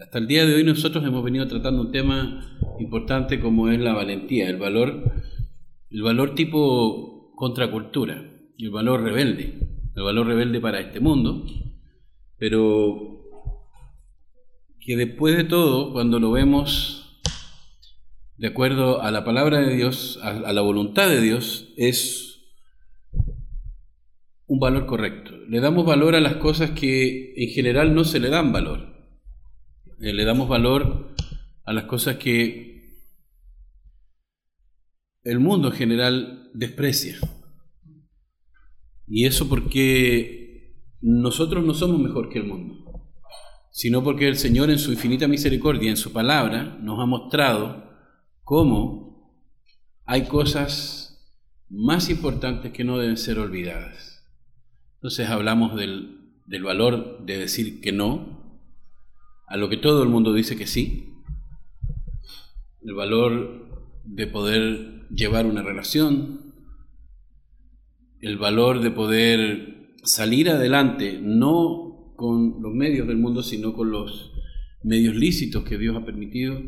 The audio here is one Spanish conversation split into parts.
Hasta el día de hoy nosotros hemos venido tratando un tema importante como es la valentía, el valor, el valor tipo contracultura, el valor rebelde, el valor rebelde para este mundo, pero que después de todo, cuando lo vemos de acuerdo a la palabra de Dios, a, la voluntad de Dios, es un valor correcto. Le damos valor a las cosas que en general no se le dan valor. Eh, le damos valor a las cosas que el mundo en general desprecia. Y eso porque nosotros no somos mejor que el mundo, sino porque el Señor en su infinita misericordia, en su palabra, nos ha mostrado cómo hay cosas más importantes que no deben ser olvidadas. Entonces hablamos del, del valor de decir que no, a lo que todo el mundo dice que sí, el valor de poder llevar una relación, el valor de poder salir adelante, no con los medios del mundo, sino con los medios lícitos que Dios ha permitido.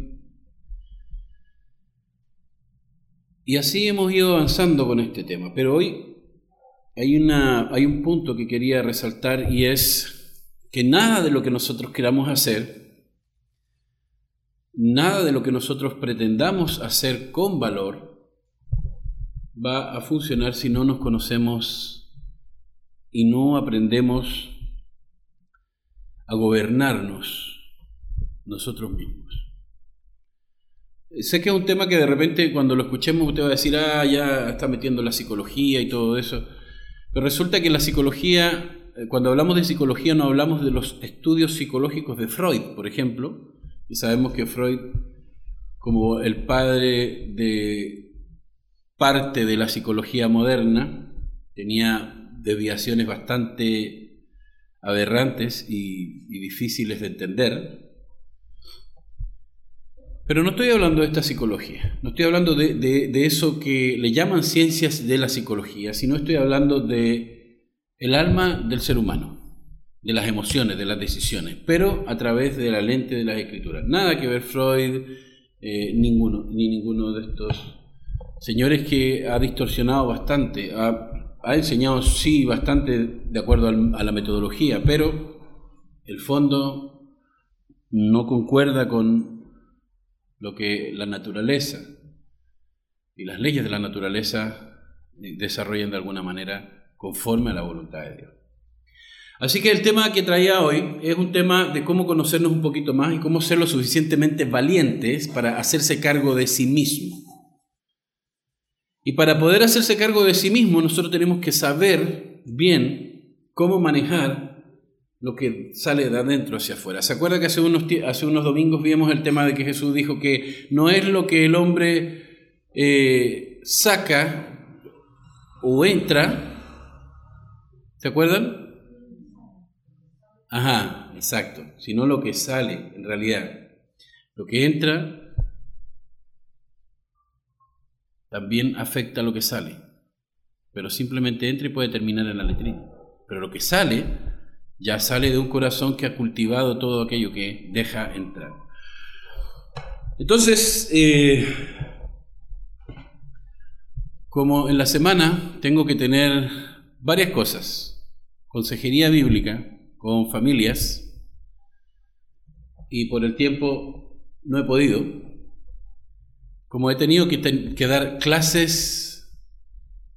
Y así hemos ido avanzando con este tema. Pero hoy hay, una, hay un punto que quería resaltar y es que nada de lo que nosotros queramos hacer, nada de lo que nosotros pretendamos hacer con valor, va a funcionar si no nos conocemos y no aprendemos a gobernarnos nosotros mismos. Sé que es un tema que de repente cuando lo escuchemos usted va a decir, ah, ya está metiendo la psicología y todo eso, pero resulta que la psicología cuando hablamos de psicología no hablamos de los estudios psicológicos de Freud, por ejemplo, y sabemos que Freud, como el padre de parte de la psicología moderna, tenía desviaciones bastante aberrantes y, difíciles de entender. Pero no estoy hablando de esta psicología, no estoy hablando de eso que le llaman ciencias de la psicología, sino estoy hablando de el alma del ser humano, de las emociones, de las decisiones, pero a través de la lente de las escrituras. Nada que ver Freud, eh, ninguno, ni ninguno de estos señores que ha distorsionado bastante, ha, enseñado sí bastante de acuerdo a la metodología, pero el fondo no concuerda con lo que la naturaleza y las leyes de la naturaleza desarrollan de alguna manera conforme a la voluntad de Dios. Así que el tema que traía hoy es un tema de cómo conocernos un poquito más y cómo ser lo suficientemente valientes para hacerse cargo de sí mismo. Y para poder hacerse cargo de sí mismo, nosotros tenemos que saber bien cómo manejar lo que sale de adentro hacia afuera. ¿Se acuerda que hace unos, hace unos domingos vimos el tema de que Jesús dijo que no es lo que el hombre eh, saca o entra, ¿Se acuerdan? Ajá, exacto. Sino lo que sale, en realidad. Lo que entra también afecta a lo que sale. Pero simplemente entra y puede terminar en la letrina. Pero lo que sale, ya sale de un corazón que ha cultivado todo aquello que deja entrar. Entonces, eh, como en la semana tengo que tener varias cosas consejería bíblica con familias y por el tiempo no he podido. Como he tenido que, dar clases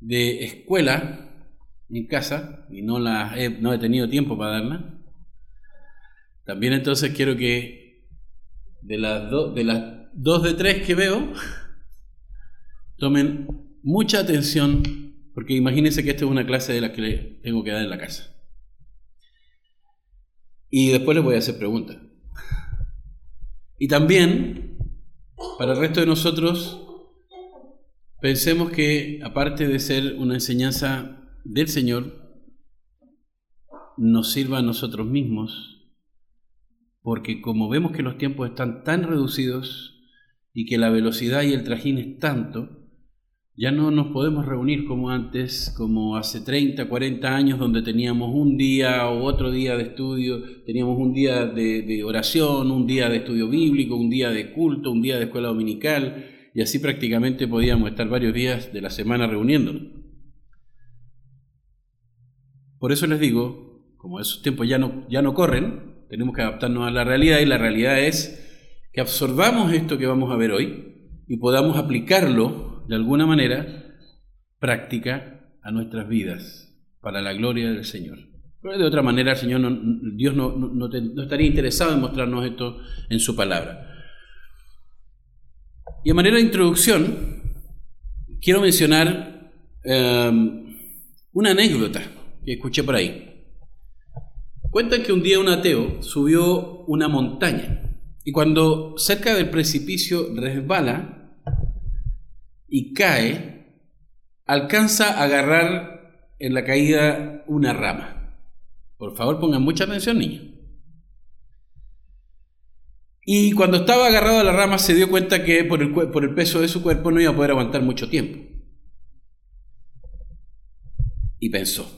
de escuela en casa y no, las he, no he tenido tiempo para darlas, también entonces quiero que de las, de las dos de tres que veo, tomen mucha atención porque imagínense que esta es una clase de la que tengo que dar en la casa. Y después les voy a hacer preguntas. Y también, para el resto de nosotros, pensemos que aparte de ser una enseñanza del Señor, nos sirva a nosotros mismos, porque como vemos que los tiempos están tan reducidos y que la velocidad y el trajín es tanto, Ya no nos podemos reunir como antes, como hace 30, 40 años, donde teníamos un día o otro día de estudio, teníamos un día de, oración, un día de estudio bíblico, un día de culto, un día de escuela dominical, y así prácticamente podíamos estar varios días de la semana reuniéndonos. Por eso les digo, como esos tiempos ya no, ya no corren, tenemos que adaptarnos a la realidad y la realidad es que absorbamos esto que vamos a ver hoy y podamos aplicarlo de alguna manera práctica a nuestras vidas para la gloria del Señor. Pero de otra manera, el Señor Dios no, estaría interesado en mostrarnos esto en su palabra. Y a manera de introducción, quiero mencionar em, una anécdota que escuché por ahí. Cuentan que un día un ateo subió una montaña y cuando cerca del precipicio resbala, y cae, alcanza a agarrar en la caída una rama. Por favor, pongan mucha atención, niños. Y cuando estaba agarrado a la rama se dio cuenta que por el, por el peso de su cuerpo no iba a poder aguantar mucho tiempo. Y pensó,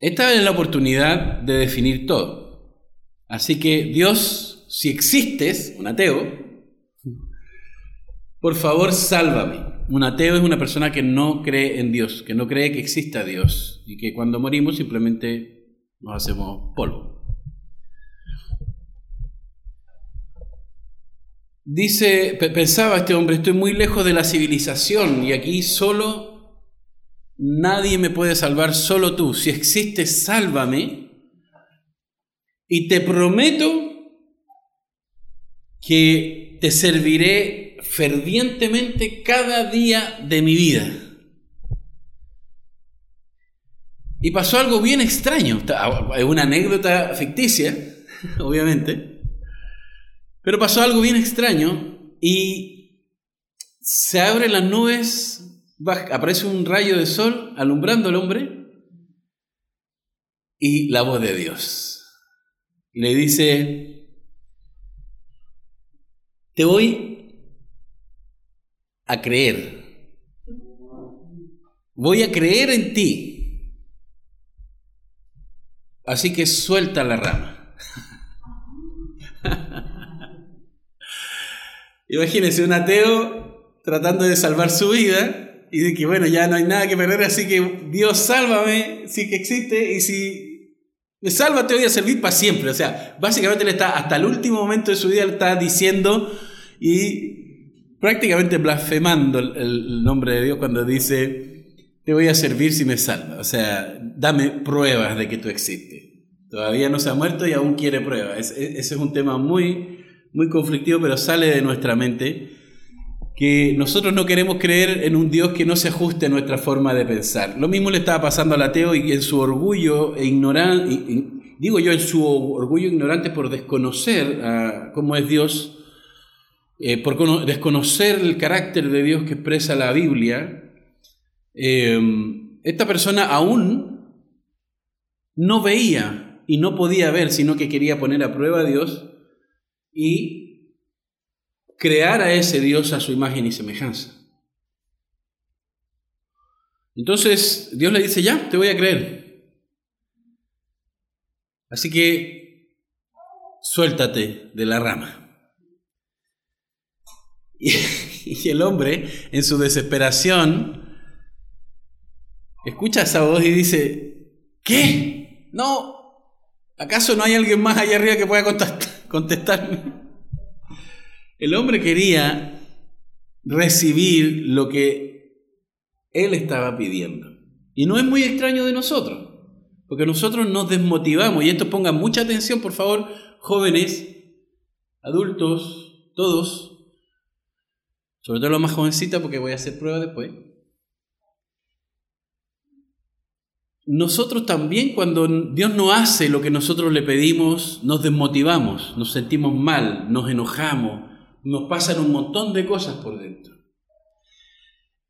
esta es la oportunidad de definir todo. Así que Dios, si existes, un ateo, por favor, sálvame. Un ateo es una persona que no cree en Dios, que no cree que exista Dios y que cuando morimos simplemente nos hacemos polvo. Dice, pensaba este hombre, estoy muy lejos de la civilización y aquí solo nadie me puede salvar, solo tú. Si existes, sálvame. Y te prometo que te serviré fervientemente cada día de mi vida. Y pasó algo bien extraño. Es una anécdota ficticia, obviamente. Pero pasó algo bien extraño y se abren las nubes, aparece un rayo de sol alumbrando al hombre y la voz de Dios. Le dice, te voy a creer. Voy a creer en ti. Así que suelta la rama. Imagínense un ateo tratando de salvar su vida y de que bueno, ya no hay nada que perder, así que Dios sálvame, sí que existe y si me salva te voy a servir para siempre. O sea, básicamente le está hasta el último momento de su vida le está diciendo y prácticamente blasfemando el, nombre de Dios cuando dice, te voy a servir si me salva. O sea, dame pruebas de que tú existes. Todavía no se ha muerto y aún quiere pruebas. ese es un tema muy, muy conflictivo, pero sale de nuestra mente que nosotros no queremos creer en un Dios que no se ajuste a nuestra forma de pensar. Lo mismo le estaba pasando al ateo y en su orgullo e ignorante, digo yo, en su orgullo ignorante por desconocer cómo es Dios, eh, por desconocer el carácter de Dios que expresa la Biblia, em, esta persona aún no veía y no podía ver, sino que quería poner a prueba a Dios y crear a ese Dios a su imagen y semejanza. Entonces Dios le dice, ya, te voy a creer. Así que suéltate de la rama. Y, el hombre, en su desesperación, escucha esa voz y dice, ¿qué? No, ¿acaso no hay alguien más allá arriba que pueda contestarme? El hombre quería recibir lo que él estaba pidiendo. Y no es muy extraño de nosotros, porque nosotros nos desmotivamos, y esto ponga mucha atención, por favor, jóvenes, adultos, todos, sobre todo la más jovencita porque voy a hacer prueba después. Nosotros también cuando Dios no hace lo que nosotros le pedimos, nos desmotivamos, nos sentimos mal, nos enojamos, nos pasan un montón de cosas por dentro.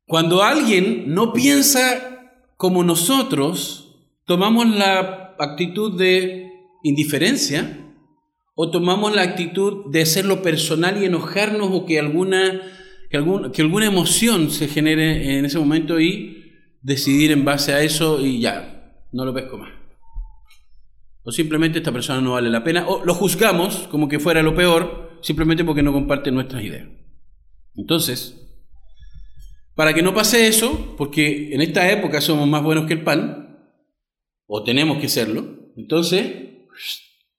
Cuando alguien no piensa como nosotros, tomamos la actitud de indiferencia o tomamos la actitud de hacerlo personal y enojarnos o que alguna que, que alguna emoción se genere en ese momento y decidir en base a eso y ya, no lo pesco más. O simplemente esta persona no vale la pena, o lo juzgamos como que fuera lo peor, simplemente porque no comparte nuestras ideas. Entonces, para que no pase eso, porque en esta época somos más buenos que el pan, o tenemos que serlo, entonces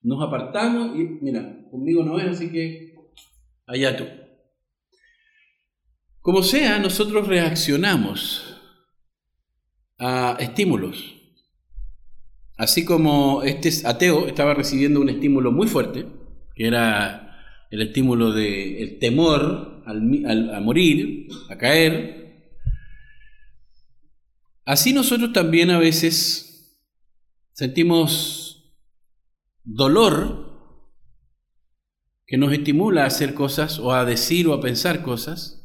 nos apartamos y mira, conmigo no es, así que allá tú. Como sea, nosotros reaccionamos a estímulos. Así como este ateo estaba recibiendo un estímulo muy fuerte, que era el estímulo del temor a morir, a caer, así nosotros también a veces sentimos dolor que nos estimula a hacer cosas o a decir o a pensar cosas,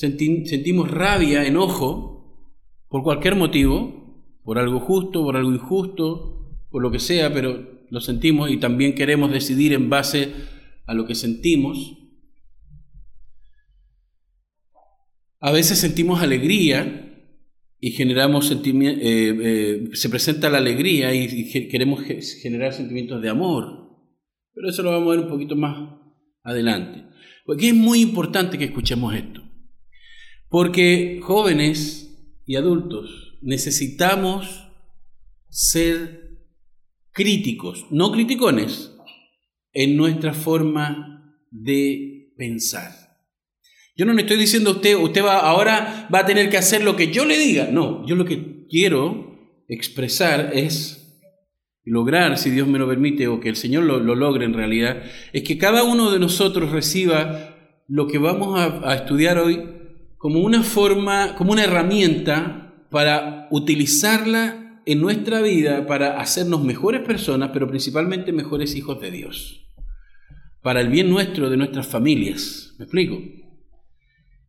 sentimos rabia, enojo, por cualquier motivo, por algo justo, por algo injusto, por lo que sea, pero lo sentimos y también queremos decidir en base a lo que sentimos. A veces sentimos alegría y generamos sentimientos, eh, eh, se presenta la alegría y, queremos generar sentimientos de amor. Pero eso lo vamos a ver un poquito más adelante. Porque es muy importante que escuchemos esto. Porque jóvenes y adultos necesitamos ser críticos, no criticones, en nuestra forma de pensar. Yo no le estoy diciendo a usted, usted va, ahora va a tener que hacer lo que yo le diga. No, yo lo que quiero expresar es lograr, si Dios me lo permite, o que el Señor lo, logre en realidad, es que cada uno de nosotros reciba lo que vamos a estudiar hoy como una forma, como una herramienta para utilizarla en nuestra vida para hacernos mejores personas, pero principalmente mejores hijos de Dios. Para el bien nuestro, de nuestras familias. ¿Me explico?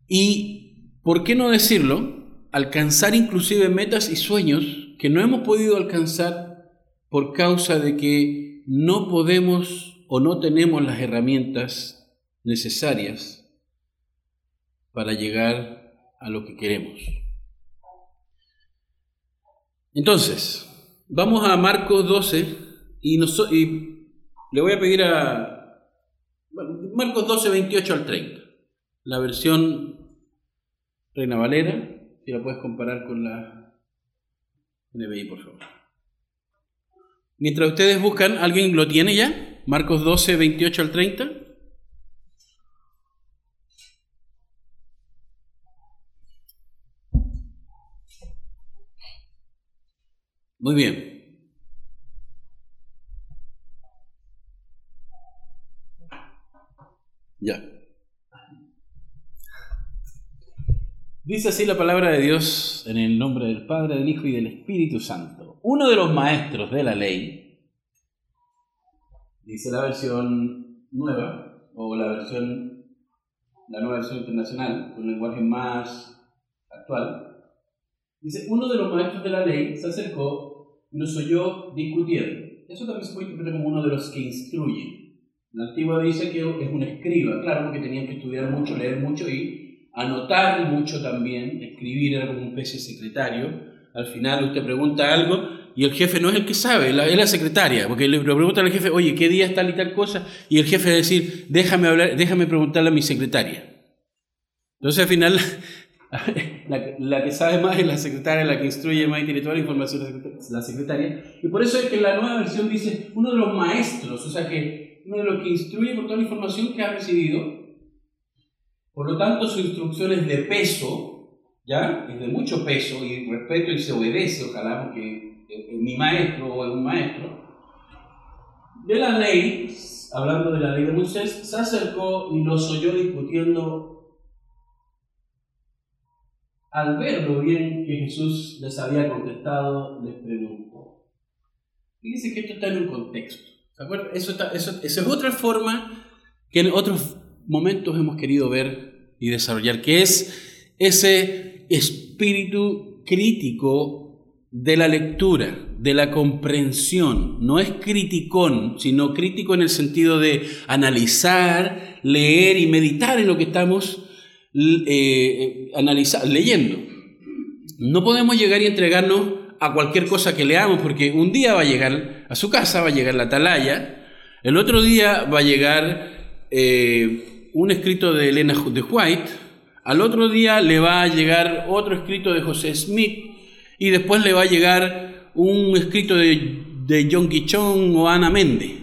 Y, ¿por qué no decirlo? Alcanzar inclusive metas y sueños que no hemos podido alcanzar por causa de que no podemos o no tenemos las herramientas necesarias para llegar a lo que queremos. Entonces, vamos a Marcos 12 y, le voy a pedir a Marcos 12, 28 al 30, la versión Reina Valera, si la puedes comparar con la NBI, por favor. Mientras ustedes buscan, ¿alguien lo tiene ya? Marcos 12, 28 al 30. Muy bien. Ya. Dice así la palabra de Dios en el nombre del Padre, del Hijo y del Espíritu Santo. Uno de los maestros de la ley, dice la versión nueva, o la versión, la nueva versión internacional, con un lenguaje más actual, dice, uno de los maestros de la ley se acercó no soy yo discutiendo. Eso también se puede interpretar como uno de los que instruyen. La antigua dice que es un escriba, claro, porque tenían que estudiar mucho, leer mucho y anotar mucho también, escribir era como un pez secretario. Al final usted pregunta algo y el jefe no es el que sabe, es la secretaria, porque le pregunta al jefe, oye, ¿qué día está tal y tal cosa? Y el jefe decir, déjame hablar, déjame preguntarle a mi secretaria. Entonces al final la, que sabe más es la secretaria, la que instruye más y tiene toda la información la secretaria. Y por eso es que la nueva versión dice uno de los maestros, o sea que uno de los que instruye por toda la información que ha recibido. Por lo tanto, su instrucción es de peso, ¿ya? Es de mucho peso y respeto y se obedece, ojalá, porque es mi maestro o es un maestro. De la ley, hablando de la ley de Moisés, se acercó y los oyó discutiendo al ver lo bien que Jesús les había contestado, les preguntó. Fíjense que esto está en un contexto. ¿Se acuerdan? Eso, eso, es otra forma que en otros momentos hemos querido ver y desarrollar, que es ese espíritu crítico de la lectura, de la comprensión. No es criticón, sino crítico en el sentido de analizar, leer y meditar en lo que estamos eh, analizar, leyendo. No podemos llegar y entregarnos a cualquier cosa que leamos, porque un día va a llegar a su casa, va a llegar la atalaya, el otro día va a llegar eh, un escrito de Elena de White, al otro día le va a llegar otro escrito de José Smith, y después le va a llegar un escrito de, de John Guichón o Ana Méndez.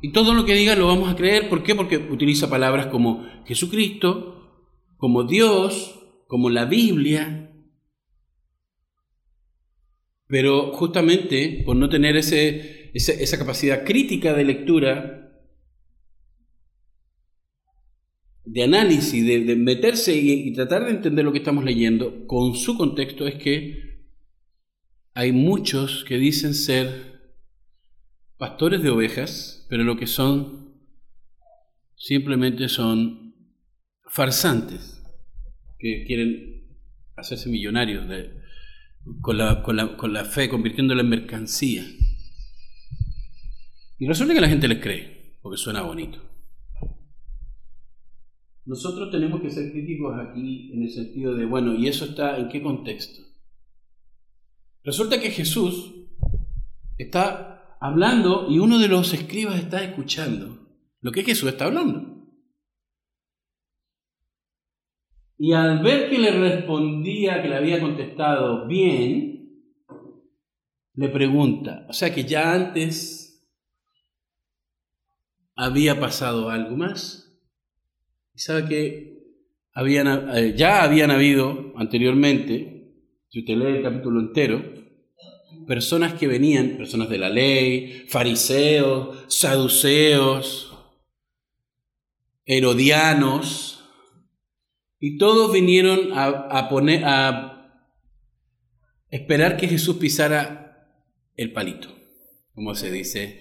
Y todo lo que diga lo vamos a creer. ¿Por qué? Porque utiliza palabras como Jesucristo, como Dios, como la Biblia. Pero justamente por no tener ese, esa, capacidad crítica de lectura, de análisis, de, meterse y tratar de entender lo que estamos leyendo con su contexto, es que hay muchos que dicen ser pastores de ovejas, pero lo que son simplemente son farsantes que quieren hacerse millonarios con, la, con, la, con la fe, convirtiéndola en mercancía. Y resulta que la gente les cree, porque suena bonito. Nosotros tenemos que ser críticos aquí en el sentido de, bueno, ¿y eso está en qué contexto? Resulta que Jesús está hablando y uno de los escribas está escuchando lo que Jesús está hablando. Y al ver que le respondía que le había contestado bien, le pregunta, o sea que ya antes había pasado algo más. Y sabe que habían, eh, ya habían habido anteriormente, si usted lee el capítulo entero, personas que venían, personas de la ley, fariseos, saduceos, herodianos, y todos vinieron a, poner, a esperar que Jesús pisara el palito, como se dice,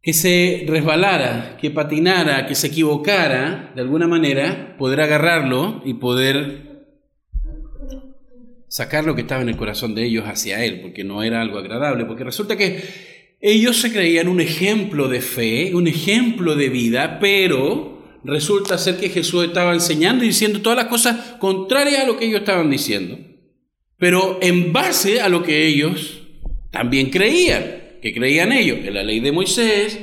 que se resbalara, que patinara, que se equivocara de alguna manera, poder agarrarlo y poder sacar lo que estaba en el corazón de ellos hacia Él, porque no era algo agradable, porque resulta que ellos se creían un ejemplo de fe, un ejemplo de vida, pero resulta ser que Jesús estaba enseñando y diciendo todas las cosas contrarias a lo que ellos estaban diciendo, pero en base a lo que ellos también creían, que creían ellos, en la ley de Moisés,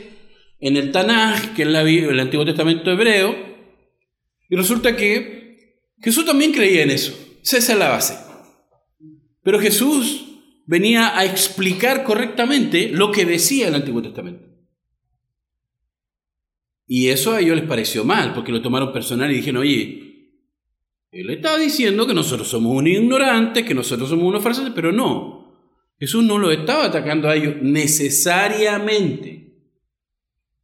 en el Tanaj, que es la, el Antiguo Testamento hebreo, y resulta que Jesús también creía en eso. Esa es la base. Pero Jesús venía a explicar correctamente lo que decía el Antiguo Testamento. Y eso a ellos les pareció mal, porque lo tomaron personal y dijeron, oye, él estaba diciendo que nosotros somos un ignorante, que nosotros somos unos farsantes, pero no. Jesús no lo estaba atacando a ellos necesariamente,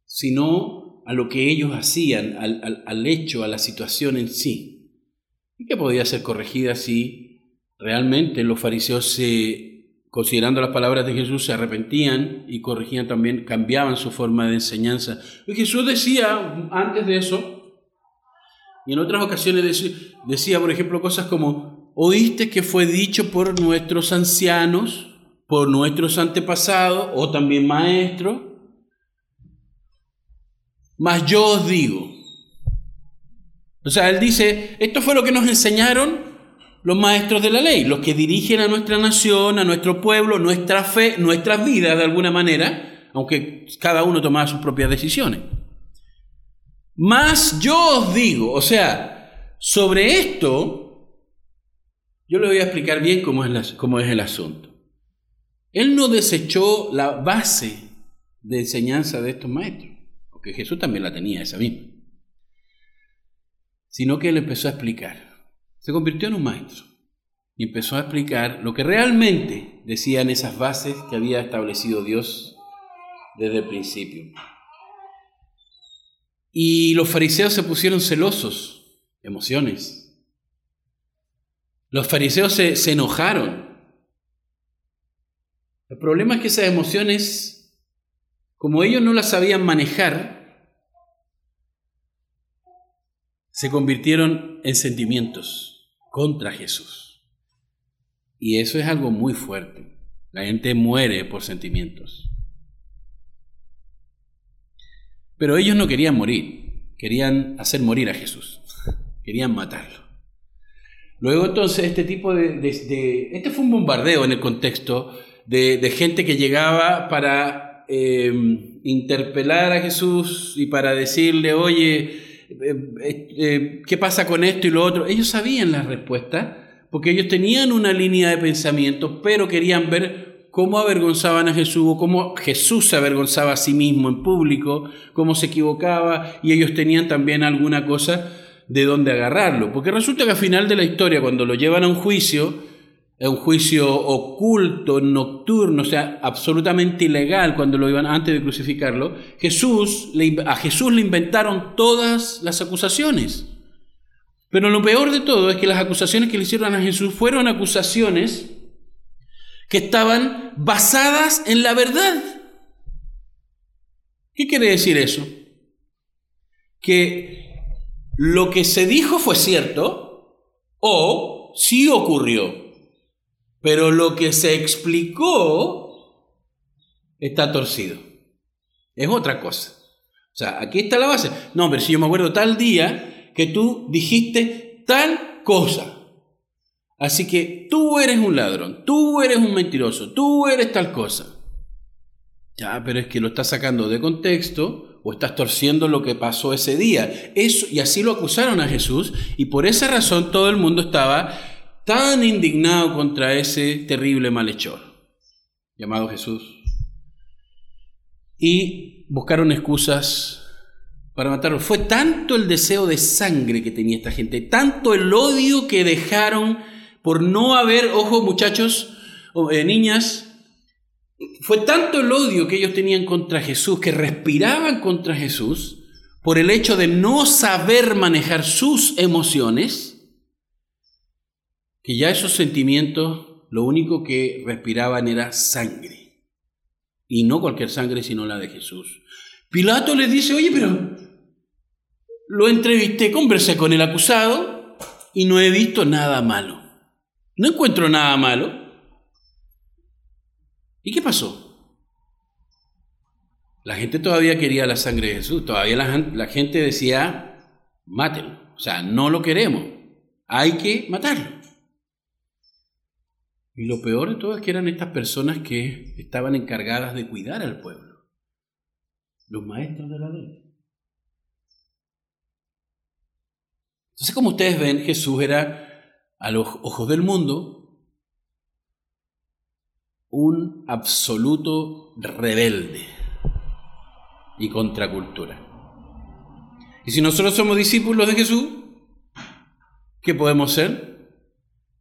sino a lo que ellos hacían, al, al hecho, a la situación en sí. Y que podía ser corregida si Realmente los fariseos, se, considerando las palabras de Jesús, se arrepentían y corregían también, cambiaban su forma de enseñanza. Y Jesús decía antes de eso, y en otras ocasiones decía, decía, por ejemplo, cosas como, oíste que fue dicho por nuestros ancianos, por nuestros antepasados, o también maestros, mas yo os digo. O sea, él dice, esto fue lo que nos enseñaron los maestros de la ley, los que dirigen a nuestra nación, a nuestro pueblo, nuestra fe, nuestras vidas de alguna manera, aunque cada uno tomaba sus propias decisiones. Más yo os digo, o sea, sobre esto, yo le voy a explicar bien cómo es, cómo es el asunto. Él no desechó la base de enseñanza de estos maestros, porque Jesús también la tenía esa misma, sino que él empezó a explicar. Se convirtió en un maestro y empezó a explicar lo que realmente decían esas bases que había establecido Dios desde el principio. Y los fariseos se pusieron celosos, emociones. Los fariseos se, se enojaron. El problema es que esas emociones, como ellos no las sabían manejar, se convirtieron en sentimientos contra Jesús. Y eso es algo muy fuerte. La gente muere por sentimientos. Pero ellos no querían morir, querían hacer morir a Jesús, querían matarlo. Luego entonces este tipo de, Este fue un bombardeo en el contexto de, gente que llegaba para eh, interpelar a Jesús y para decirle, oye, eh, eh, ¿qué pasa con esto y lo otro? Ellos sabían la respuesta porque ellos tenían una línea de pensamiento, pero querían ver cómo avergonzaban a Jesús o cómo Jesús se avergonzaba a sí mismo en público, cómo se equivocaba y ellos tenían también alguna cosa de dónde agarrarlo. Porque resulta que al final de la historia, cuando lo llevan a un juicio, un juicio oculto, nocturno, o sea, absolutamente ilegal cuando lo iban antes de crucificarlo, Jesús, a Jesús le inventaron todas las acusaciones. Pero lo peor de todo es que las acusaciones que le hicieron a Jesús fueron acusaciones que estaban basadas en la verdad. ¿Qué quiere decir eso? Que lo que se dijo fue cierto o sí ocurrió, pero lo que se explicó está torcido. Es otra cosa. O sea, aquí está la base. No, pero si yo me acuerdo tal día que tú dijiste tal cosa. Así que tú eres un ladrón, tú eres un mentiroso, tú eres tal cosa. Ya, pero es que lo estás sacando de contexto o estás torciendo lo que pasó ese día. Eso, y así lo acusaron a Jesús y por esa razón todo el mundo estaba tan indignado contra ese terrible malhechor llamado Jesús. Y buscaron excusas para matarlo. Fue tanto el deseo de sangre que tenía esta gente, tanto el odio que dejaron por no haber, ojo muchachos, eh, niñas, fue tanto el odio que ellos tenían contra Jesús, que respiraban contra Jesús, por el hecho de no saber manejar sus emociones, que ya esos sentimientos lo único que respiraban era sangre. Y no cualquier sangre, sino la de Jesús. Pilato les dice, oye, pero lo entrevisté, conversé con el acusado y no he visto nada malo. No encuentro nada malo. ¿Y qué pasó? La gente todavía quería la sangre de Jesús, todavía la, gente decía, mátenlo, o sea, no lo queremos, hay que matarlo. Y lo peor de todo es que eran estas personas que estaban encargadas de cuidar al pueblo, los maestros de la ley. Entonces, como ustedes ven, Jesús era a los ojos del mundo un absoluto rebelde y contracultura. Y si nosotros somos discípulos de Jesús, ¿qué podemos ser?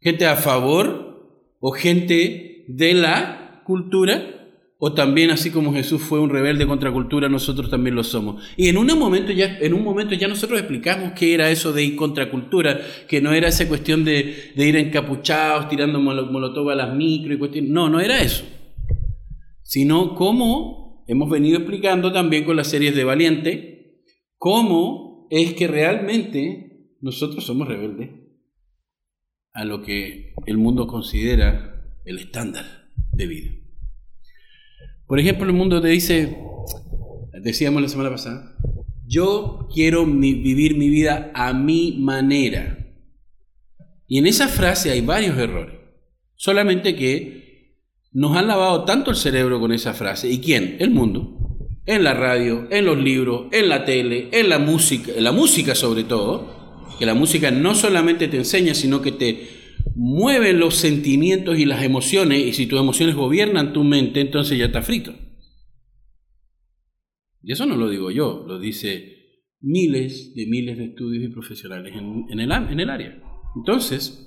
¿Gente a favor o gente de la cultura? o también así como Jesús fue un rebelde contra cultura, nosotros también lo somos. Y en un momento ya, en un momento ya nosotros explicamos qué era eso de ir contra cultura, que no era esa cuestión de, ir encapuchados, tirando molotov a las micro y cuestiones. No, no era eso. Sino cómo hemos venido explicando también con las series de Valiente, cómo es que realmente nosotros somos rebeldes a lo que el mundo considera el estándar de vida. Por ejemplo, el mundo te dice, decíamos la semana pasada, yo quiero vivir mi vida a mi manera. Y en esa frase hay varios errores. Solamente que nos han lavado tanto el cerebro con esa frase. ¿Y quién? El mundo. En la radio, en los libros, en la tele, en la música, en la música sobre todo. Que la música no solamente te enseña, sino que te mueven los sentimientos y las emociones, y si tus emociones gobiernan tu mente, entonces ya está frito. Y eso no lo digo yo, lo dice miles de miles de estudios y profesionales en, el, en el área. Entonces,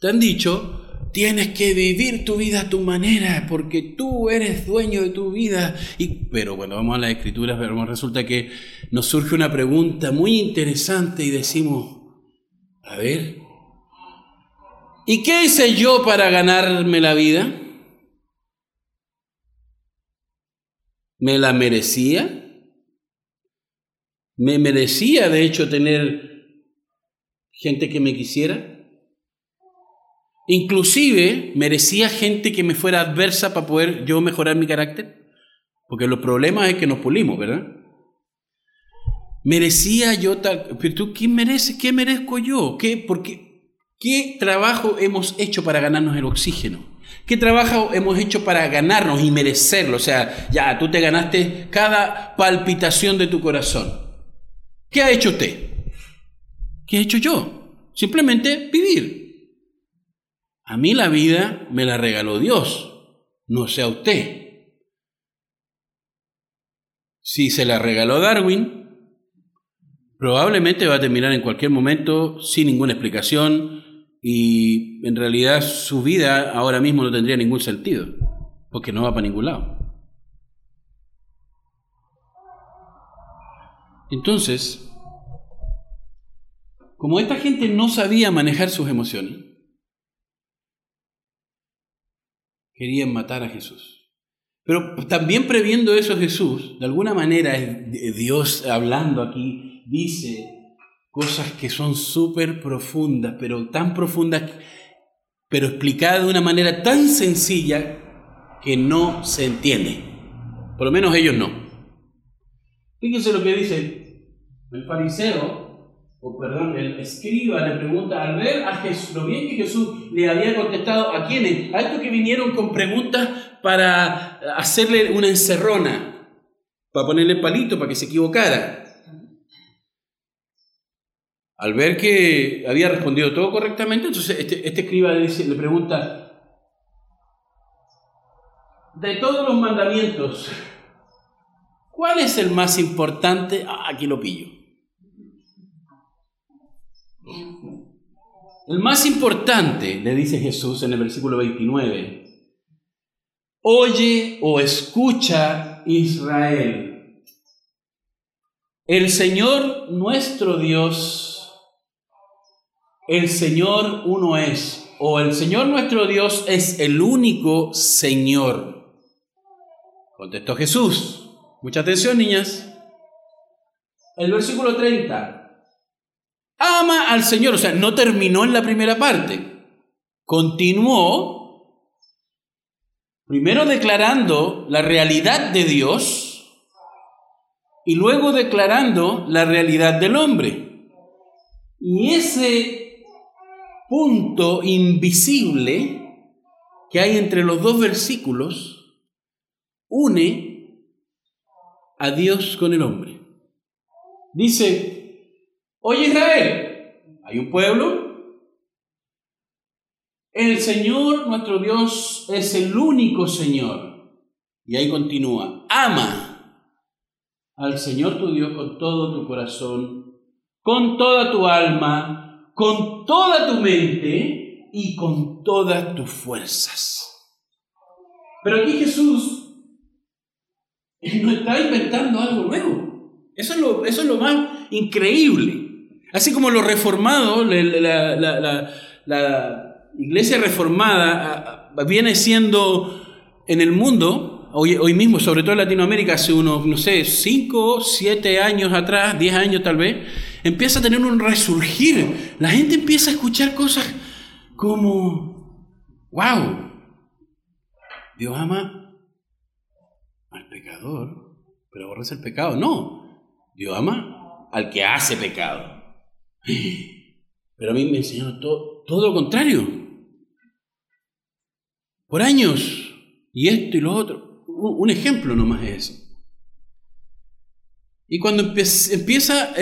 te han dicho, tienes que vivir tu vida a tu manera, porque tú eres dueño de tu vida. Y, pero bueno, vamos a las escrituras, resulta que nos surge una pregunta muy interesante y decimos, a ver, ¿Y qué hice yo para ganarme la vida? ¿Me la merecía? ¿Me merecía de hecho tener gente que me quisiera? Inclusive merecía gente que me fuera adversa para poder yo mejorar mi carácter. Porque los problemas es que nos pulimos, ¿verdad? ¿Merecía yo tal? Pero tú, ¿qué mereces? ¿Qué merezco yo? ¿Qué, porque, ¿Qué trabajo hemos hecho para ganarnos el oxígeno? ¿Qué trabajo hemos hecho para ganarnos y merecerlo? O sea, ya, tú te ganaste cada palpitación de tu corazón. ¿Qué ha hecho usted? ¿Qué he hecho yo? Simplemente vivir. A mí la vida me la regaló Dios, no sea usted. Si se la regaló Darwin, probablemente va a terminar en cualquier momento sin ninguna explicación y en realidad su vida ahora mismo no tendría ningún sentido, porque no va para ningún lado. Entonces, como esta gente no sabía manejar sus emociones, querían matar a Jesús. Pero también previendo eso Jesús, de alguna manera Dios hablando aquí, dice cosas que son súper profundas, pero tan profundas, pero explicadas de una manera tan sencilla que no se entiende. Por lo menos ellos no. Fíjense lo que dice el fariseo o perdón, el escriba le pregunta, al ver a Jesús, lo bien que Jesús le había contestado a quienes, a estos que vinieron con preguntas para hacerle una encerrona, para ponerle palito para que se equivocara. Al ver que había respondido todo correctamente, entonces este, este escriba le, le pregunta, de todos los mandamientos, ¿cuál es el más importante? Ah, aquí lo pillo. El más importante, le dice Jesús en el versículo 29, oye o escucha Israel. El Señor nuestro Dios, el Señor uno es, o el Señor nuestro Dios es el único Señor. Contestó Jesús. Mucha atención, niñas. El versículo 30. Ama al Señor, o sea, no terminó en la primera parte. Continuó primero declarando la realidad de Dios y luego declarando la realidad del hombre. Y ese punto invisible que hay entre los dos versículos une a Dios con el hombre. Dice, Oye Israel, hay un pueblo. El Señor nuestro Dios es el único Señor. Y ahí continúa, ama al Señor tu Dios con todo tu corazón, con toda tu alma, con toda tu mente y con todas tus fuerzas. Pero aquí Jesús no está inventando algo nuevo. Eso es lo, eso es lo más increíble. Así como los reformados, la, iglesia reformada viene siendo en el mundo, hoy, hoy mismo, sobre todo en Latinoamérica, hace unos, no sé, 5, 7 años atrás, 10 años tal vez, empieza a tener un resurgir. La gente empieza a escuchar cosas como, wow, Dios ama al pecador, pero aborrece el pecado. No, Dios ama al que hace pecado. Pero a mí me enseñaron todo, todo lo contrario. Por años. Y esto y lo otro. Un ejemplo nomás es eso. Y cuando empieza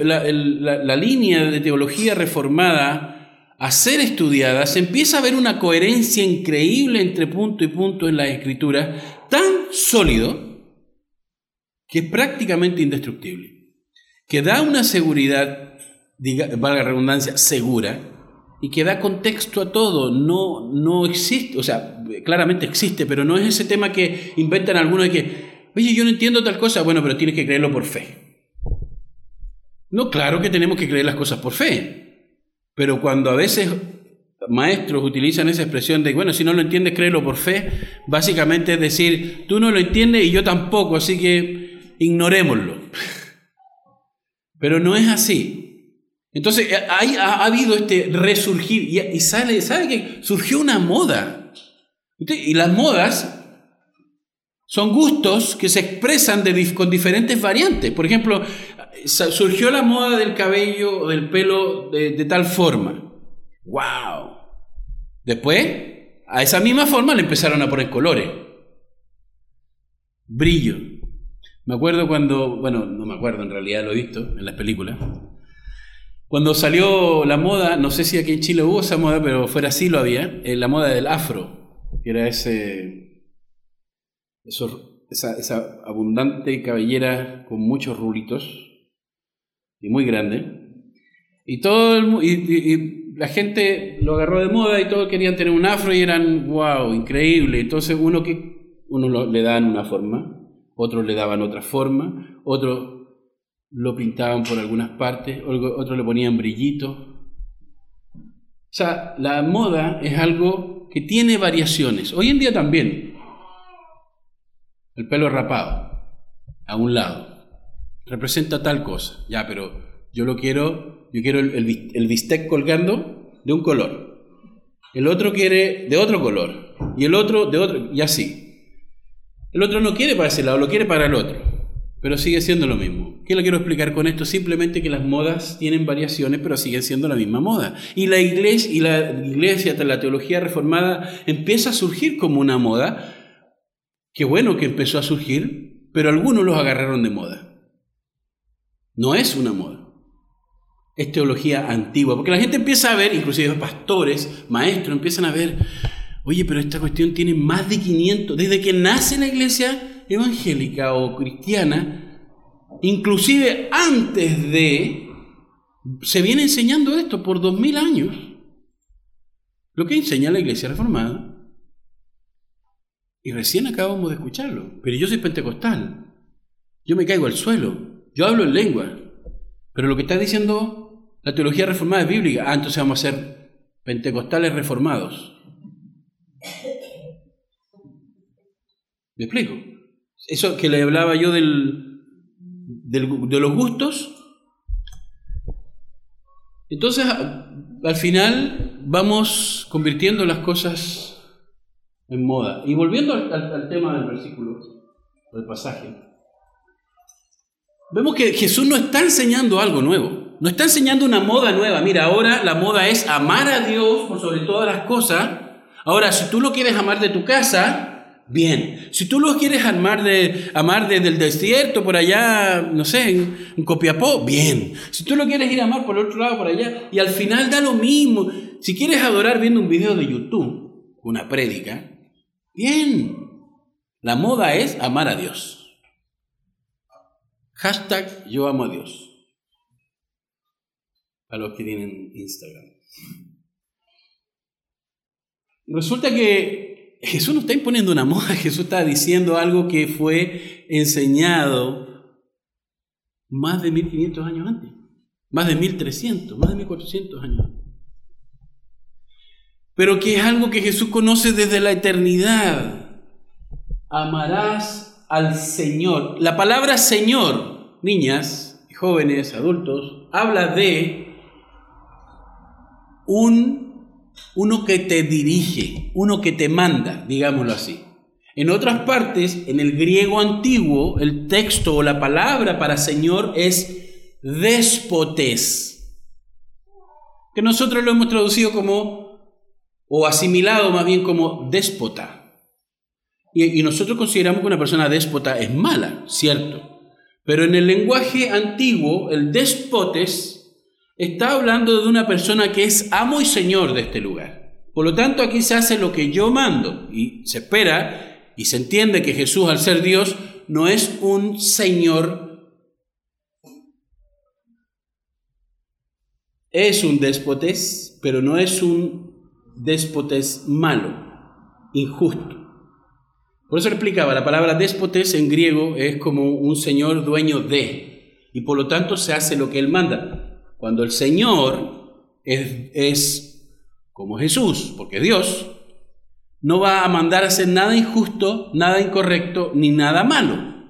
la, línea de teología reformada a ser estudiada, se empieza a ver una coherencia increíble entre punto y punto en la escritura, tan sólido que es prácticamente indestructible, que da una seguridad diga, valga redundancia, segura y que da contexto a todo. No, no existe, o sea, claramente existe, pero no es ese tema que inventan algunos de que, oye, yo no entiendo tal cosa, bueno, pero tienes que creerlo por fe. No, claro que tenemos que creer las cosas por fe, pero cuando a veces maestros utilizan esa expresión de, bueno, si no lo entiendes, créelo por fe, básicamente es decir, tú no lo entiendes y yo tampoco, así que ignorémoslo. Pero no es así. Entonces eh, ha, habido este resurgir y, sale, ¿sabe que surgió una moda? Y las modas son gustos que se expresan con diferentes variantes. Por ejemplo, surgió la moda del cabello o del pelo de, tal forma. ¡Wow! Después, a esa misma forma le empezaron a poner colores. Brillo. Me acuerdo cuando, bueno, no me acuerdo, en realidad lo he visto en las películas. Cuando salió la moda, no sé si aquí en Chile hubo esa moda, pero fuera así lo había, eh, la moda del afro, que era ese, esa, abundante cabellera con muchos rulitos y muy grande. Y, todo y, la gente lo agarró de moda y todos querían tener un afro y eran, wow, increíble. Entonces uno, que, uno le daban una forma, otros le daban otra forma, otros lo pintaban por algunas partes, otros le ponían brillitos. O sea, la moda es algo que tiene variaciones. Hoy en día también. El pelo rapado, a un lado representa tal cosa. Ya, pero yo lo quiero, yo quiero el, bistec colgando de un color. El otro quiere de otro color. Y el otro de otro, y así. El otro no quiere para ese lado, lo quiere para el otro. Pero sigue siendo lo mismo. ¿Qué le quiero explicar con esto? Simplemente que las modas tienen variaciones, pero siguen siendo la misma moda. Y la iglesia, y la iglesia, la teología reformada, empieza a surgir como una moda. Qué bueno que empezó a surgir, pero algunos los agarraron de moda. No es una moda. Es teología antigua. Porque la gente empieza a ver, inclusive pastores, maestros, empiezan a ver, oye, pero esta cuestión tiene más de 500, desde que nace la iglesia evangélica o cristiana, inclusive antes de, se viene enseñando esto por dos mil años. Lo que enseña la iglesia reformada. Y recién acabamos de escucharlo. Pero yo soy pentecostal. Yo me caigo al suelo. Yo hablo en lengua, pero lo que está diciendo la teología reformada es bíblica. Ah, entonces vamos a ser pentecostales reformados. ¿Me explico? Eso que le hablaba yo del, de los gustos. Entonces, al final vamos convirtiendo las cosas en moda. Y volviendo al, tema del versículo, del pasaje. Vemos que Jesús no está enseñando algo nuevo, no está enseñando una moda nueva. Mira, ahora la moda es amar a Dios sobre todas las cosas. Ahora, si tú lo quieres amar de tu casa, bien. Si tú lo quieres amar, de, amar desde el desierto, por allá, no sé, en, Copiapó, bien. Si tú lo quieres ir a amar por el otro lado, por allá, y al final da lo mismo. Si quieres adorar viendo un video de YouTube, una prédica, bien. La moda es amar a Dios. Hashtag yo amo a Dios. A los que tienen Instagram. Resulta que Jesús no está imponiendo una moda, Jesús está diciendo algo que fue enseñado más de 1500 años antes, más de 1300, más de 1400 años antes. Pero que es algo que Jesús conoce desde la eternidad. Amarás al Señor. La palabra Señor, niñas, jóvenes, adultos, habla de un uno que te dirige, uno que te manda, digámoslo así. En otras partes, en el griego antiguo, el texto o la palabra para Señor es despotes, que nosotros lo hemos traducido como, o asimilado más bien como déspota. Y, nosotros consideramos que una persona déspota es mala, cierto. Pero en el lenguaje antiguo, el despotes está hablando de una persona que es amo y señor de este lugar. Por lo tanto, aquí se hace lo que yo mando y se espera y se entiende que Jesús, al ser Dios, no es un señor. Es un despotes, pero no es un despotes malo, injusto. Por eso explicaba, la palabra déspotes en griego es como un señor dueño de, y por lo tanto se hace lo que él manda. Cuando el Señor es, es como Jesús, porque Dios, no va a mandar a hacer nada injusto, nada incorrecto, ni nada malo.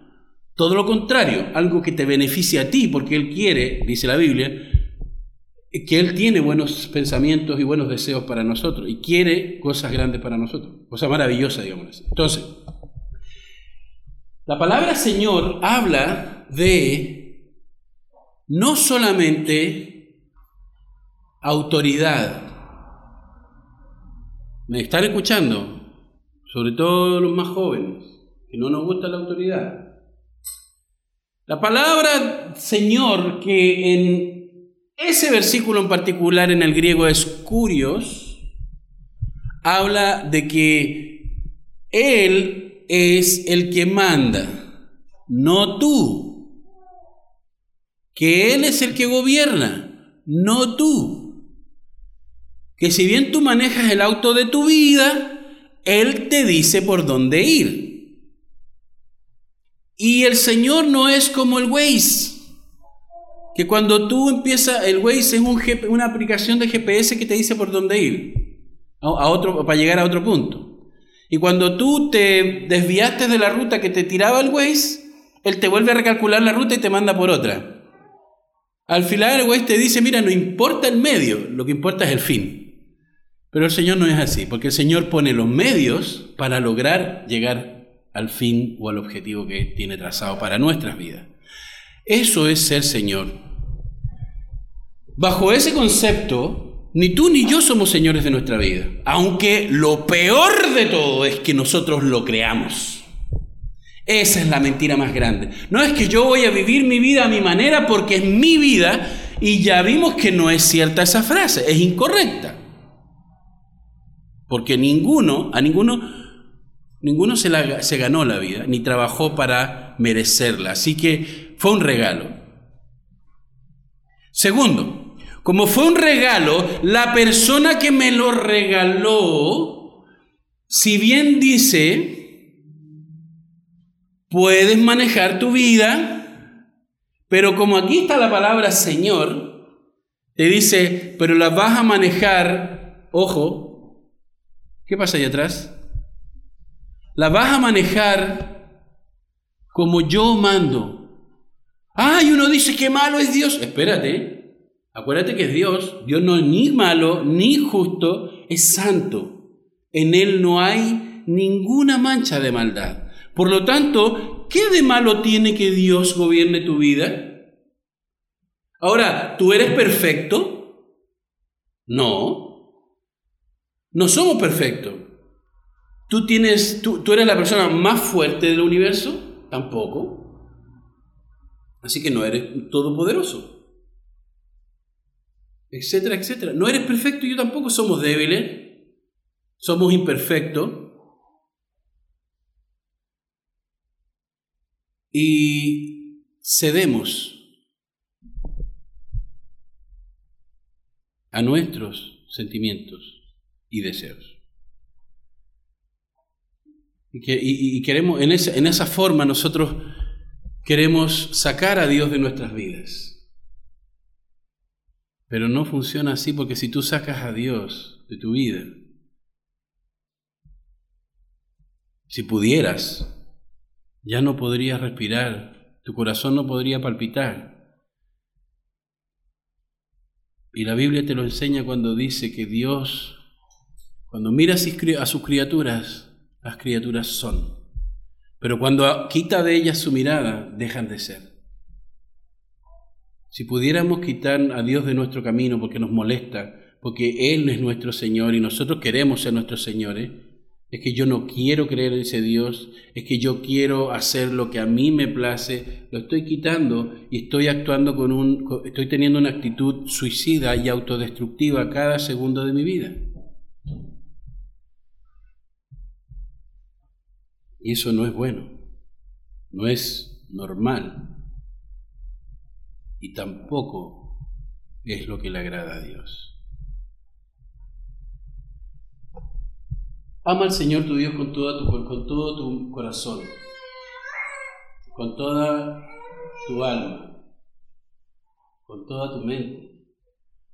Todo lo contrario, algo que te beneficie a ti, porque Él quiere, dice la Biblia, que Él tiene buenos pensamientos y buenos deseos para nosotros y quiere cosas grandes para nosotros, cosas maravillosas, digamos así. Entonces, la palabra Señor habla de no solamente autoridad. ¿Me están escuchando? Sobre todo los más jóvenes, que no nos gusta la autoridad. La palabra Señor, que en ese versículo en particular en el griego es curios, habla de que Él es el que manda, no tú. Que Él es el que gobierna, no tú. Que si bien tú manejas el auto de tu vida, Él te dice por dónde ir. Y el Señor no es como el Waze, que cuando tú empiezas, el Waze es un, una aplicación de GPS que te dice por dónde ir, a otro, para llegar a otro punto. Y cuando tú te desviaste de la ruta que te tiraba el Waze, él te vuelve a recalcular la ruta y te manda por otra. Al final el Waze te dice, mira, no importa el medio, lo que importa es el fin. Pero el Señor no es así, porque el Señor pone los medios para lograr llegar al fin o al objetivo que tiene trazado para nuestras vidas. Eso es ser Señor. Bajo ese concepto, ni tú ni yo somos señores de nuestra vida, aunque lo peor de todo es que nosotros lo creamos. Esa es la mentira más grande. No es que yo voy a vivir mi vida a mi manera porque es mi vida y ya vimos que no es cierta esa frase, es incorrecta. Porque ninguno, a ninguno Ninguno se, la, se ganó la vida, ni trabajó para merecerla. Así que fue un regalo. Segundo, como fue un regalo, la persona que me lo regaló, si bien dice, puedes manejar tu vida, pero como aquí está la palabra Señor, te dice, pero la vas a manejar, ojo, ¿qué pasa ahí atrás? la vas a manejar como yo mando. Ay, uno dice que malo es Dios. Espérate, acuérdate que es Dios. Dios no es ni malo ni justo, es santo. En Él no hay ninguna mancha de maldad. Por lo tanto, ¿qué de malo tiene que Dios gobierne tu vida? Ahora, ¿tú eres perfecto? No. No somos perfectos. ¿Tú, tienes, tú, eres la persona más fuerte del universo? Tampoco. Así que no eres todopoderoso. Etcétera, etcétera. No eres perfecto, yo tampoco. Somos débiles. Somos imperfectos. Y cedemos a nuestros sentimientos y deseos. Y, queremos, en esa, en esa forma nosotros queremos sacar a Dios de nuestras vidas. Pero no funciona así porque si tú sacas a Dios de tu vida, si pudieras, ya no podrías respirar, tu corazón no podría palpitar. Y la Biblia te lo enseña cuando dice que Dios, cuando mira a sus criaturas, las criaturas son. Pero cuando quita de ellas su mirada, dejan de ser. Si pudiéramos quitar a Dios de nuestro camino porque nos molesta, porque Él es nuestro Señor y nosotros queremos ser nuestros señores, es que yo no quiero creer en ese Dios, es que yo quiero hacer lo que a mí me place, lo estoy quitando y estoy actuando con un, estoy teniendo una actitud suicida y autodestructiva cada segundo de mi vida. Y eso no es bueno, no es normal y tampoco es lo que le agrada a Dios. Ama al Señor tu Dios con, toda tu, con todo tu corazón, con toda tu alma, con toda tu mente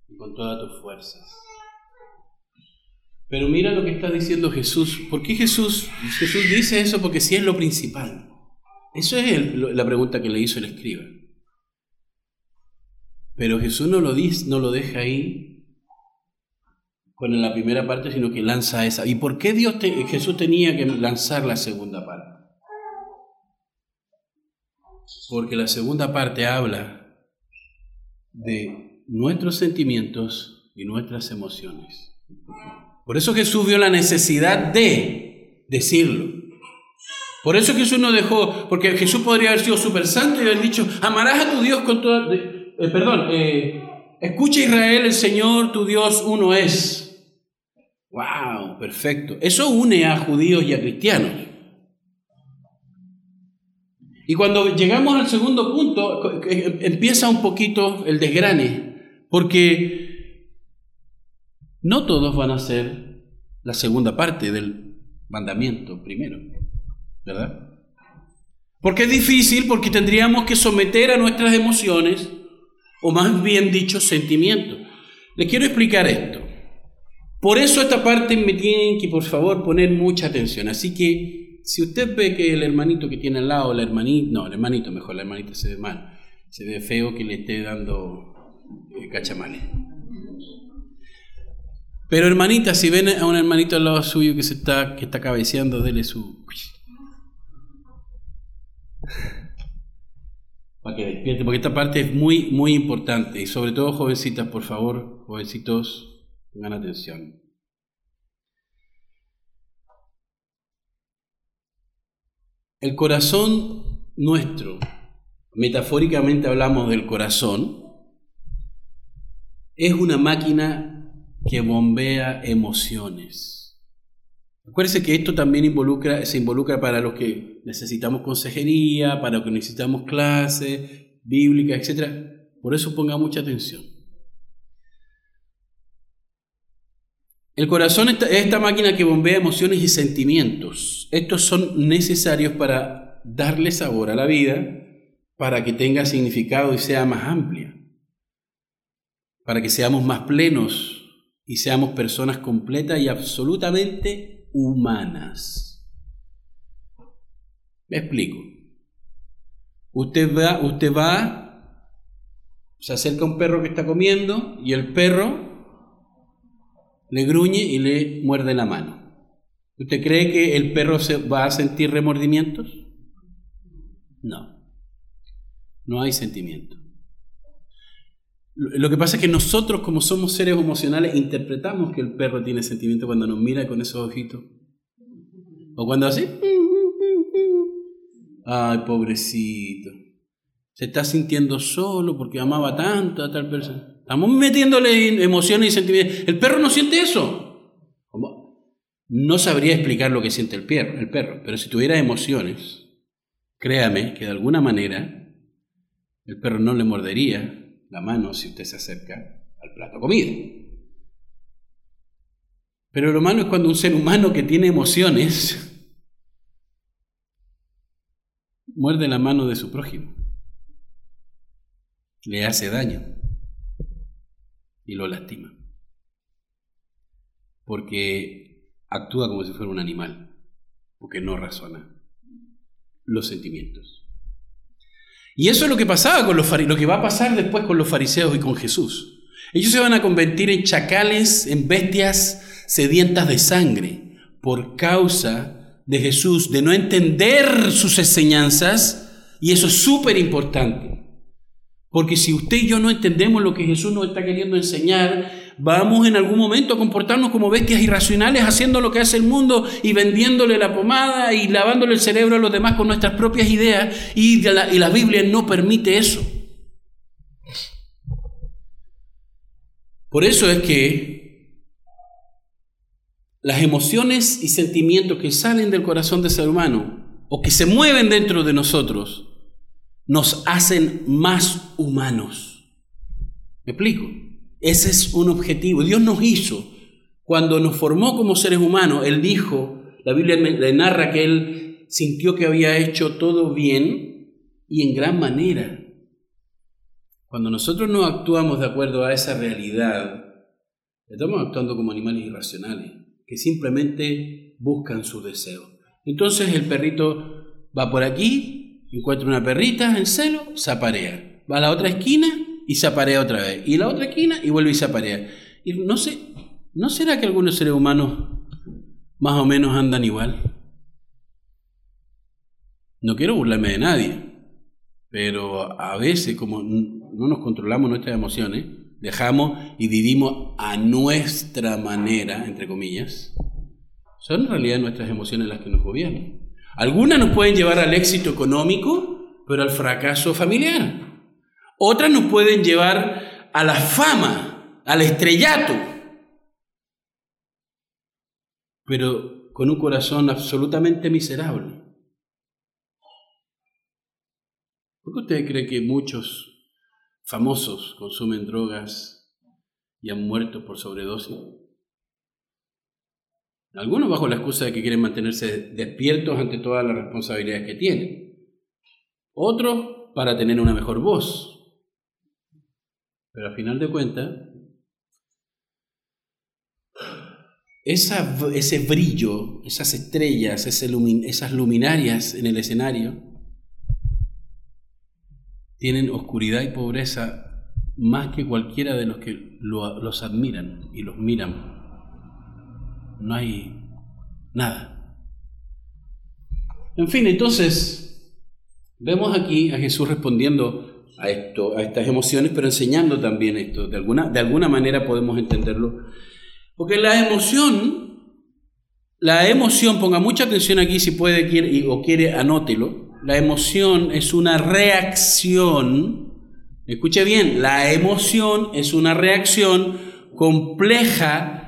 y con todas tus fuerzas. Pero mira lo que está diciendo Jesús. ¿Por qué Jesús, Jesús dice eso? Porque si es lo principal. Eso es la pregunta que le hizo el escriba. Pero Jesús no lo, dice, no lo deja ahí con la primera parte, sino que lanza esa. ¿Y por qué Dios Jesús tenía que lanzar la segunda parte? Porque la segunda parte habla de nuestros sentimientos y nuestras emociones. Por eso Jesús vio la necesidad de decirlo. Por eso Jesús no dejó, porque Jesús podría haber sido súper santo y haber dicho, amarás a tu Dios con toda... Eh, perdón, eh, escucha Israel, el Señor tu Dios uno es. ¡Wow! Perfecto. Eso une a judíos y a cristianos. Y cuando llegamos al segundo punto, empieza un poquito el desgrane, porque no todos van a hacer la segunda parte del mandamiento primero, ¿verdad? Porque es difícil, porque tendríamos que someter a nuestras emociones, o más bien dicho, sentimientos. Les quiero explicar esto. Por eso esta parte me tienen que, por favor, poner mucha atención. Así que, si usted ve que el hermanito que tiene al lado, la hermanita, no, el hermanito mejor, la hermanita se ve mal, se ve feo que le esté dando eh, cachamales. Pero hermanita, si ven a un hermanito al lado suyo que se está, que está cabeceando, dele su... Para que despierte, porque esta parte es muy, muy importante. Y sobre todo, jovencitas, por favor, jovencitos, Pongan atención. El corazón nuestro, metafóricamente hablamos del corazón, es una máquina que bombea emociones. Acuérdense que esto también involucra, se involucra para los que necesitamos consejería, para los que necesitamos clase bíblica, etc. Por eso ponga mucha atención. El corazón es esta máquina que bombea emociones y sentimientos. Estos son necesarios para darle sabor a la vida, para que tenga significado y sea más amplia, para que seamos más plenos y seamos personas completas y absolutamente humanas. Me explico. Usted va, usted va, se acerca a un perro que está comiendo y el perro le gruñe y le muerde la mano. ¿Usted cree que el perro se va a sentir remordimientos? No. No hay sentimiento. Lo que pasa es que nosotros, como somos seres emocionales, interpretamos que el perro tiene sentimiento cuando nos mira con esos ojitos. O cuando hace. Ay, pobrecito. Se está sintiendo solo porque amaba tanto a tal persona. Estamos metiéndole emociones y sentimientos. El perro no siente eso. No sabría explicar lo que siente el perro, el perro, pero si tuviera emociones, créame que de alguna manera el perro no le mordería la mano si usted se acerca al plato comida. Pero lo malo es cuando un ser humano que tiene emociones muerde la mano de su prójimo, le hace daño y lo lastima. Porque actúa como si fuera un animal, porque no razona los sentimientos. Y eso es lo que pasaba con los lo que va a pasar después con los fariseos y con Jesús. Ellos se van a convertir en chacales, en bestias sedientas de sangre, por causa de Jesús, de no entender sus enseñanzas, y eso es súper importante. Porque si usted y yo no entendemos lo que Jesús nos está queriendo enseñar, vamos en algún momento a comportarnos como bestias irracionales, haciendo lo que hace el mundo y vendiéndole la pomada y lavándole el cerebro a los demás con nuestras propias ideas. Y la, Biblia no permite eso. Por eso es que las emociones y sentimientos que salen del corazón del ser humano o que se mueven dentro de nosotros nos hacen más humanos. ¿Me explico? Ese es un objetivo. Dios nos hizo. Cuando nos formó como seres humanos, Él dijo, la Biblia le narra que Él sintió que había hecho todo bien y en gran manera. Cuando nosotros no actuamos de acuerdo a esa realidad, estamos actuando como animales irracionales, que simplemente buscan su deseo. Entonces el perrito va por aquí, encuentra una perrita en celo, se aparea. Va a la otra esquina y se aparea otra vez. Y la otra esquina y vuelve y se aparea. Y no sé, ¿no será que algunos seres humanos más o menos andan igual? No quiero burlarme de nadie, Pero a veces, como no nos controlamos nuestras emociones, dejamos y vivimos a nuestra manera, entre comillas, son en realidad nuestras emociones las que nos gobiernan. Algunas nos pueden llevar al éxito económico, pero al fracaso familiar. Otras nos pueden llevar a la fama, al estrellato, pero con un corazón absolutamente miserable. ¿Por qué usted cree que muchos famosos consumen drogas y han muerto por sobredosis? Algunos bajo la excusa de que quieren mantenerse despiertos ante todas las responsabilidades que tienen. Otros para tener una mejor voz. Pero al final de cuentas, ese brillo, esas estrellas, esas luminarias en el escenario, tienen oscuridad y pobreza más que cualquiera de los que los admiran y los miran no hay nada. En fin, entonces, vemos aquí a Jesús respondiendo a esto, a estas emociones, pero enseñando también esto. De alguna, de alguna manera podemos entenderlo. Porque la emoción, la emoción, ponga mucha atención aquí si puede quiere, o quiere, anótelo. La emoción es una reacción, escuche bien, la emoción es una reacción compleja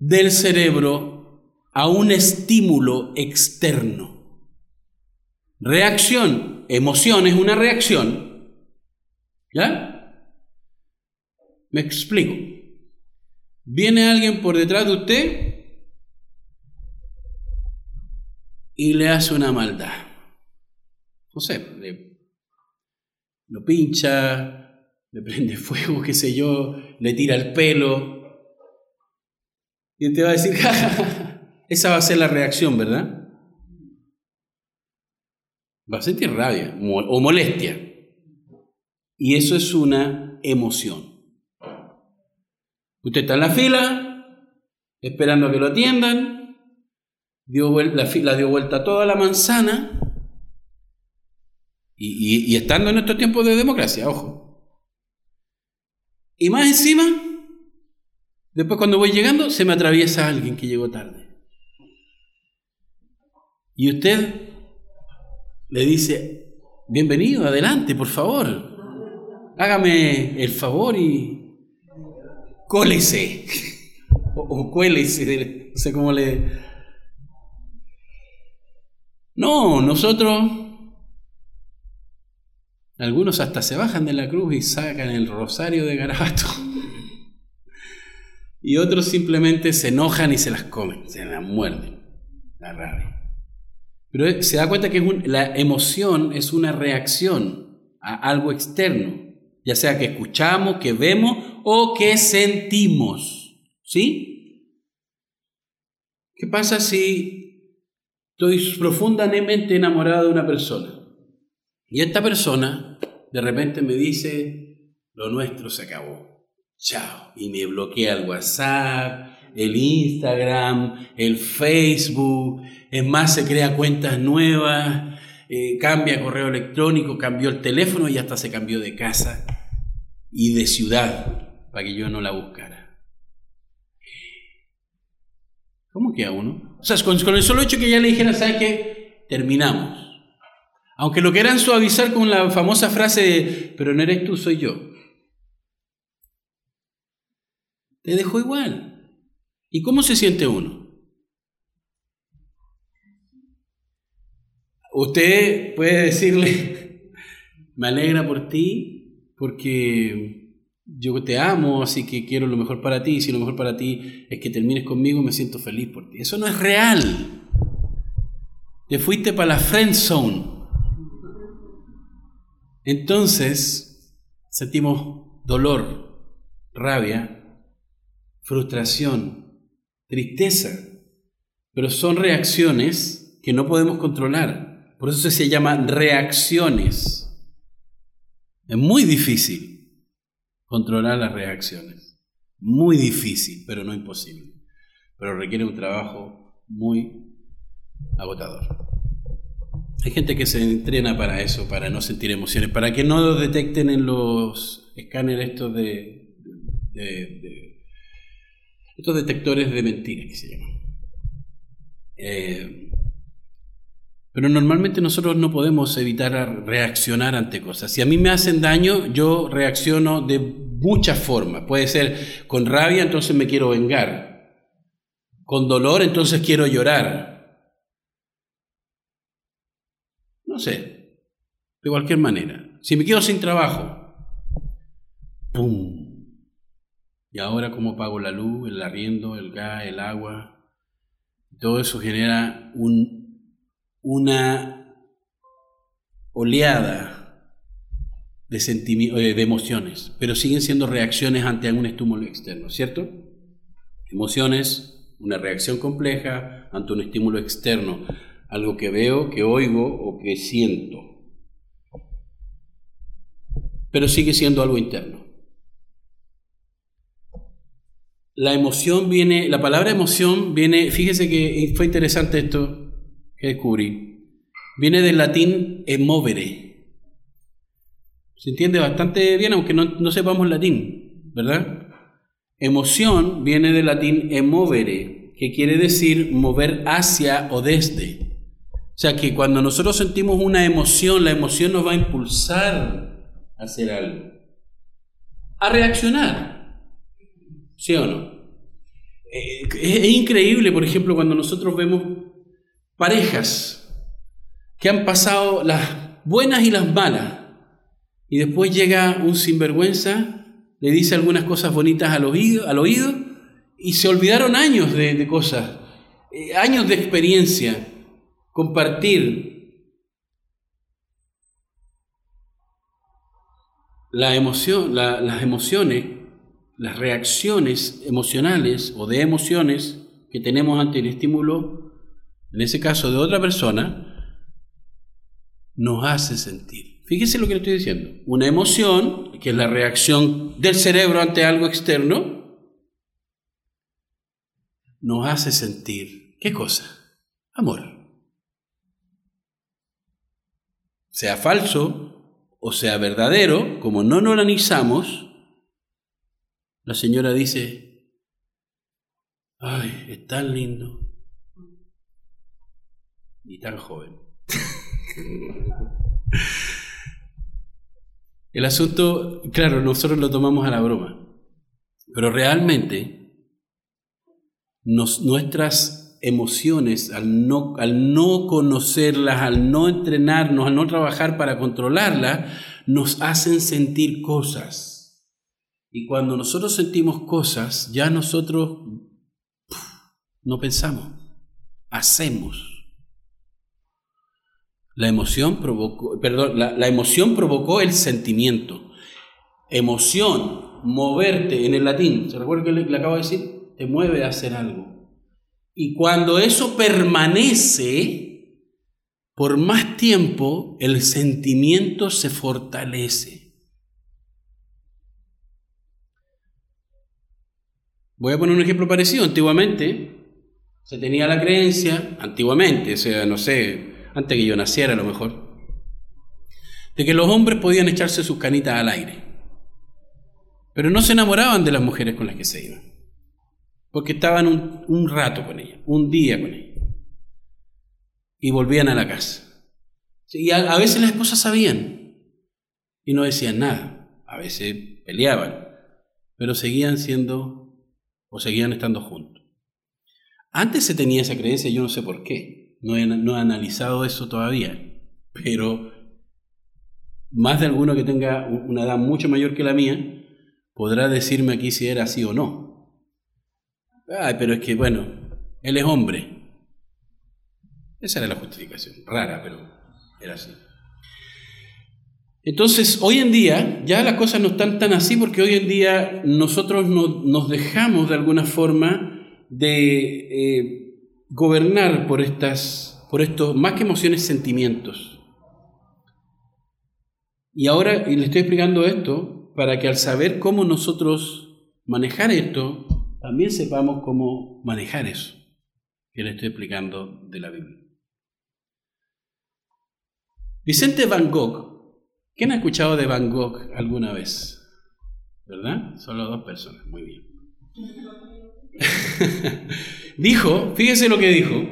del cerebro a un estímulo externo. Reacción, emoción es una reacción. ¿Ya? Me explico. Viene alguien por detrás de usted y le hace una maldad. No sé, lo pincha, le prende fuego, qué sé yo, le tira el pelo, y te va a decir, esa va a ser la reacción, ¿verdad? Va a sentir rabia o molestia. Y eso es una emoción. Usted está en la fila, esperando a que lo atiendan, dio la fila dio vuelta toda la manzana, y, y estando en estos tiempos de democracia, ojo. Y más encima, Después cuando voy llegando se me atraviesa alguien que llegó tarde. Y usted le dice, bienvenido, adelante, por favor. Hágame el favor y cólese. o, o cuélese, no sé cómo le... No, nosotros... Algunos hasta se bajan de la cruz y sacan el rosario de garabato. Y otros simplemente se enojan y se las comen, se las muerden, la rabia. Pero se da cuenta que la emoción es una reacción a algo externo, ya sea que escuchamos, que vemos o que sentimos. ¿Sí? ¿Qué pasa si estoy profundamente enamorado de una persona y esta persona de repente me dice, lo nuestro se acabó? Chao. Y me bloquea el WhatsApp, el Instagram, el Facebook. Es más, se crea cuentas nuevas, eh, cambia correo electrónico, cambió el teléfono y hasta se cambió de casa y de ciudad para que yo no la buscara. ¿Cómo queda uno? O sea, con, el solo hecho que ya le dijera, ¿sabes qué? Terminamos. Aunque lo quieran suavizar con la famosa frase de, pero no eres tú, soy yo. Te dejó igual. ¿Y cómo se siente uno? Usted puede decirle, me alegra por ti, porque yo te amo, así que quiero lo mejor para ti, si lo mejor para ti es que termines conmigo, me siento feliz por ti. Eso no es real. Te fuiste para la friend zone. Entonces, sentimos dolor, rabia, frustración, tristeza, pero son reacciones que no podemos controlar. Por eso se llaman reacciones. Es muy difícil controlar las reacciones. Muy difícil, pero no imposible. Pero requiere un trabajo muy agotador. Hay gente que se entrena para eso, para no sentir emociones, para que no lo detecten en los escáneres estos de, estos detectores de mentiras que se llaman. Eh, pero normalmente nosotros no podemos evitar reaccionar ante cosas. Si a mí me hacen daño, yo reacciono de muchas formas. Puede ser con rabia, entonces me quiero vengar. Con dolor, entonces quiero llorar. No sé, de cualquier manera. Si me quedo sin trabajo, ¡pum! Y ahora cómo pago la luz, el arriendo, el gas, el agua. Todo eso genera un, una oleada de, eh, de emociones, pero siguen siendo reacciones ante algún estímulo externo, ¿cierto? Emociones, una reacción compleja ante un estímulo externo, algo que veo, que oigo o que siento, pero sigue siendo algo interno. La emoción viene, la palabra emoción viene, fíjese que fue interesante esto que descubrí, viene del latín emovere, se entiende bastante bien, aunque no, sepamos latín, ¿verdad? Emoción viene del latín emovere, que quiere decir mover hacia o desde. O sea que cuando nosotros sentimos una emoción, la emoción nos va a impulsar a hacer algo, a reaccionar, ¿sí o no? Eh, es increíble, por ejemplo, cuando nosotros vemos parejas que han pasado las buenas y las malas, y después llega un sinvergüenza, le dice algunas cosas bonitas al oído, al oído y se olvidaron años de, cosas, eh, años de experiencia, compartir. La emoción, las emociones, las reacciones emocionales o de emociones que tenemos ante el estímulo, en ese caso de otra persona, nos hace sentir. Fíjese lo que le estoy diciendo. Una emoción, que es la reacción del cerebro ante algo externo, nos hace sentir, ¿qué cosa? Amor. Sea falso o sea verdadero, como no lo la señora dice, ay, es tan lindo y tan joven. El asunto, claro, nosotros lo tomamos a la broma, pero realmente nuestras emociones, al no, al no conocerlas, al no entrenarnos, al no trabajar para controlarlas, nos hacen sentir cosas. Y cuando nosotros sentimos cosas, ya nosotros no pensamos, hacemos. La emoción provocó, perdón, la, emoción provocó el sentimiento. Emoción, moverte en el latín, ¿se recuerda que le, acabo de decir? Te mueve a hacer algo. Y cuando eso permanece por más tiempo, el sentimiento se fortalece. Voy a poner un ejemplo parecido. Antiguamente se tenía la creencia, antiguamente, o sea, no sé, antes que yo naciera a lo mejor, de que los hombres podían echarse sus canitas al aire, pero no se enamoraban de las mujeres con las que se iban, porque estaban un, rato con ellas, un día con ellas, y volvían a la casa. Y a, a veces las esposas sabían y no decían nada, a veces peleaban, pero seguían siendo o seguían estando juntos. Antes se tenía esa creencia, yo no sé por qué. No he, analizado eso todavía, pero más de alguno que tenga una edad mucho mayor que la mía podrá decirme aquí si era así o no. Ay, pero es que, bueno, él es hombre. Esa era la justificación, rara, pero era así. Entonces, hoy en día ya las cosas no están tan así porque hoy en día nosotros nos dejamos de alguna forma de eh, gobernar por estas, por estos, más que emociones, sentimientos. Y ahora y le estoy explicando esto para que al saber cómo nosotros manejar esto, también sepamos cómo manejar eso que le estoy explicando de la Biblia. Vicente Van Gogh, ¿quién ha escuchado de Van Gogh alguna vez? ¿Verdad? Solo dos personas, muy bien. dijo, fíjese lo que dijo,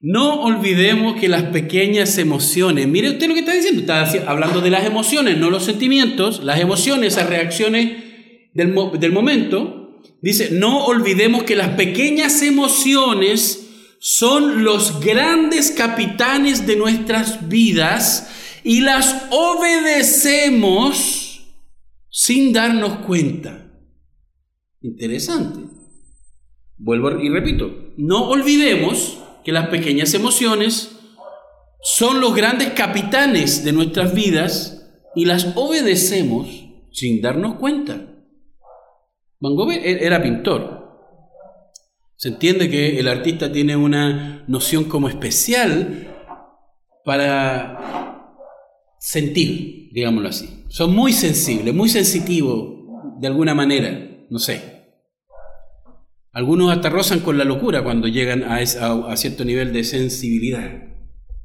no olvidemos que las pequeñas emociones, mire usted lo que está diciendo, está hablando de las emociones, no los sentimientos, las emociones, esas reacciones del, del momento, dice, no olvidemos que las pequeñas emociones son los grandes capitanes de nuestras vidas y las obedecemos sin darnos cuenta. Interesante. Vuelvo y repito, no olvidemos que las pequeñas emociones son los grandes capitanes de nuestras vidas y las obedecemos sin darnos cuenta. Van Gogh e-, era pintor. Se entiende que el artista tiene una noción como especial para sentir, digámoslo así. Son muy sensibles, muy sensitivos de alguna manera, no sé. Algunos hasta rozan con la locura cuando llegan a, a, cierto nivel de sensibilidad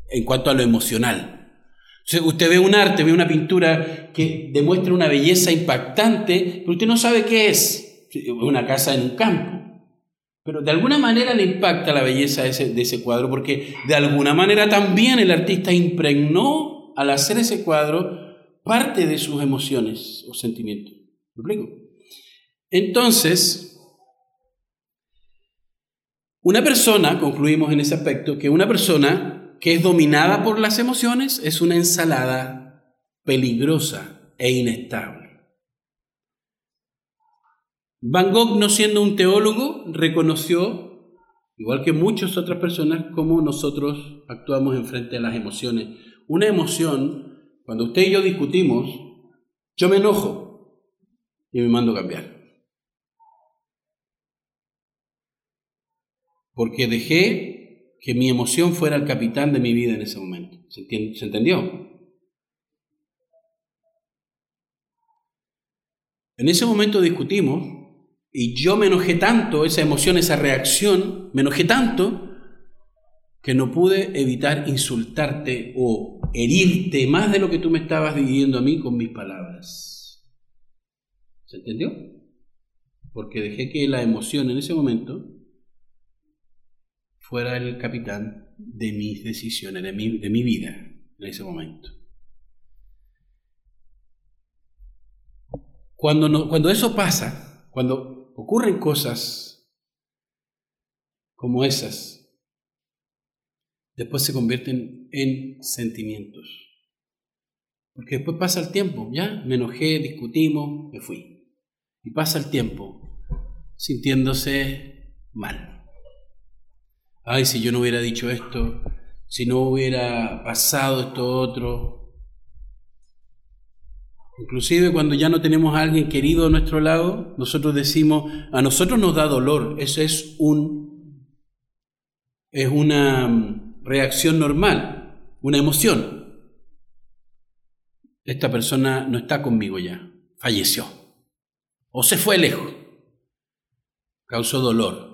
en cuanto a lo emocional. usted ve un arte, ve una pintura que demuestra una belleza impactante, pero usted no sabe qué es. Una casa en un campo. Pero de alguna manera le impacta la belleza de ese, de ese cuadro, porque de alguna manera también el artista impregnó al hacer ese cuadro parte de sus emociones o sentimientos. ¿Me explico? Entonces, una persona, concluimos en ese aspecto, que una persona que es dominada por las emociones es una ensalada peligrosa e inestable. Van Gogh, no siendo un teólogo, reconoció, igual que muchas otras personas, cómo nosotros actuamos en frente a las emociones. Una emoción, cuando usted y yo discutimos, yo me enojo y me mando a cambiar. porque dejé que mi emoción fuera el capitán de mi vida en ese momento. ¿Se, entendió? En ese momento discutimos y yo me enojé tanto, esa emoción, esa reacción, me enojé tanto que no pude evitar insultarte o herirte más de lo que tú me estabas diciendo a mí con mis palabras. ¿Se entendió? Porque dejé que la emoción en ese momento fuera el capitán de mis decisiones, de mi, de mi vida en ese momento. Cuando, no, cuando eso pasa, cuando ocurren cosas como esas, después se convierten en sentimientos. Porque después pasa el tiempo, ya me enojé, discutimos, me fui. Y pasa el tiempo sintiéndose mal ay, si yo no hubiera dicho esto, si no hubiera pasado esto otro. Inclusive cuando ya no tenemos a alguien querido a nuestro lado, nosotros decimos, a nosotros nos da dolor, eso es un es una reacción normal, una emoción. Esta persona no está conmigo ya, falleció o se fue lejos, causó dolor.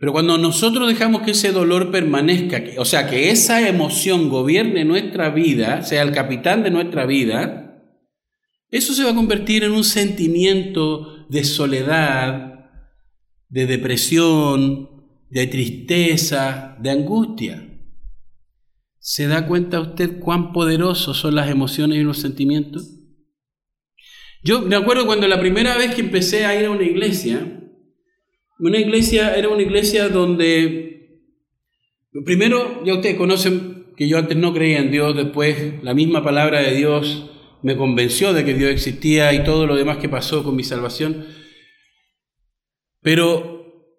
Pero cuando nosotros dejamos que ese dolor permanezca, o sea, que esa emoción gobierne nuestra vida, sea el capitán de nuestra vida, eso se va a convertir en un sentimiento de soledad, de depresión, de tristeza, de angustia. ¿Se da cuenta usted cuán poderosos son las emociones y los sentimientos? Yo me acuerdo cuando la primera vez que empecé a ir a una iglesia, una iglesia era una iglesia donde, primero, ya ustedes conocen que yo antes no creía en Dios, después la misma palabra de Dios me convenció de que Dios existía y todo lo demás que pasó con mi salvación. Pero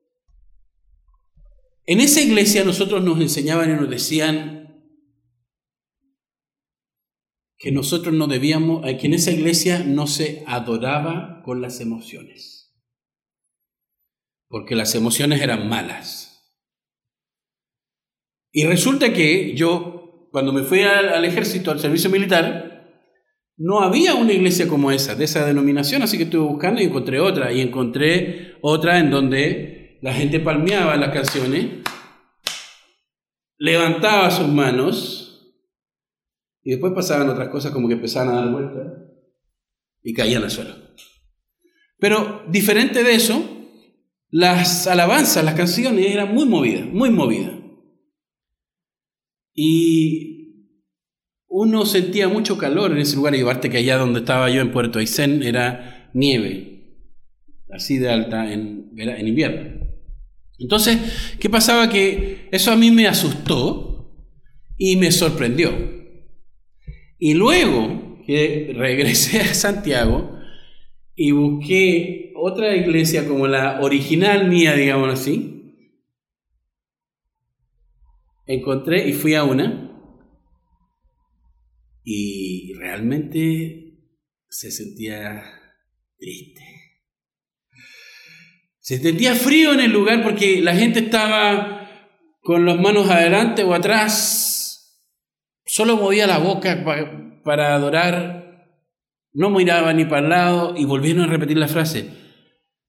en esa iglesia nosotros nos enseñaban y nos decían que nosotros no debíamos, que en esa iglesia no se adoraba con las emociones porque las emociones eran malas. Y resulta que yo, cuando me fui al, ejército, al servicio militar, no había una iglesia como esa, de esa denominación, así que estuve buscando y encontré otra, y encontré otra en donde la gente palmeaba las canciones, levantaba sus manos Y después pasaban otras cosas como que empezaban a dar vueltas y caían al suelo. Pero diferente de eso, las alabanzas, las canciones eran muy movidas, muy movidas. Y uno sentía mucho calor en ese lugar, y aparte que allá donde estaba yo en Puerto Aysén era nieve, así de alta en, en invierno. Entonces, ¿qué pasaba? Que eso a mí me asustó y me sorprendió. Y luego que regresé a Santiago y busqué otra iglesia como la original mía, digamos así, encontré y fui a una y realmente se sentía triste. Se sentía frío en el lugar porque la gente estaba con las manos adelante o atrás, solo movía la boca para, adorar, no miraba ni para el lado y volvieron a repetir la frase.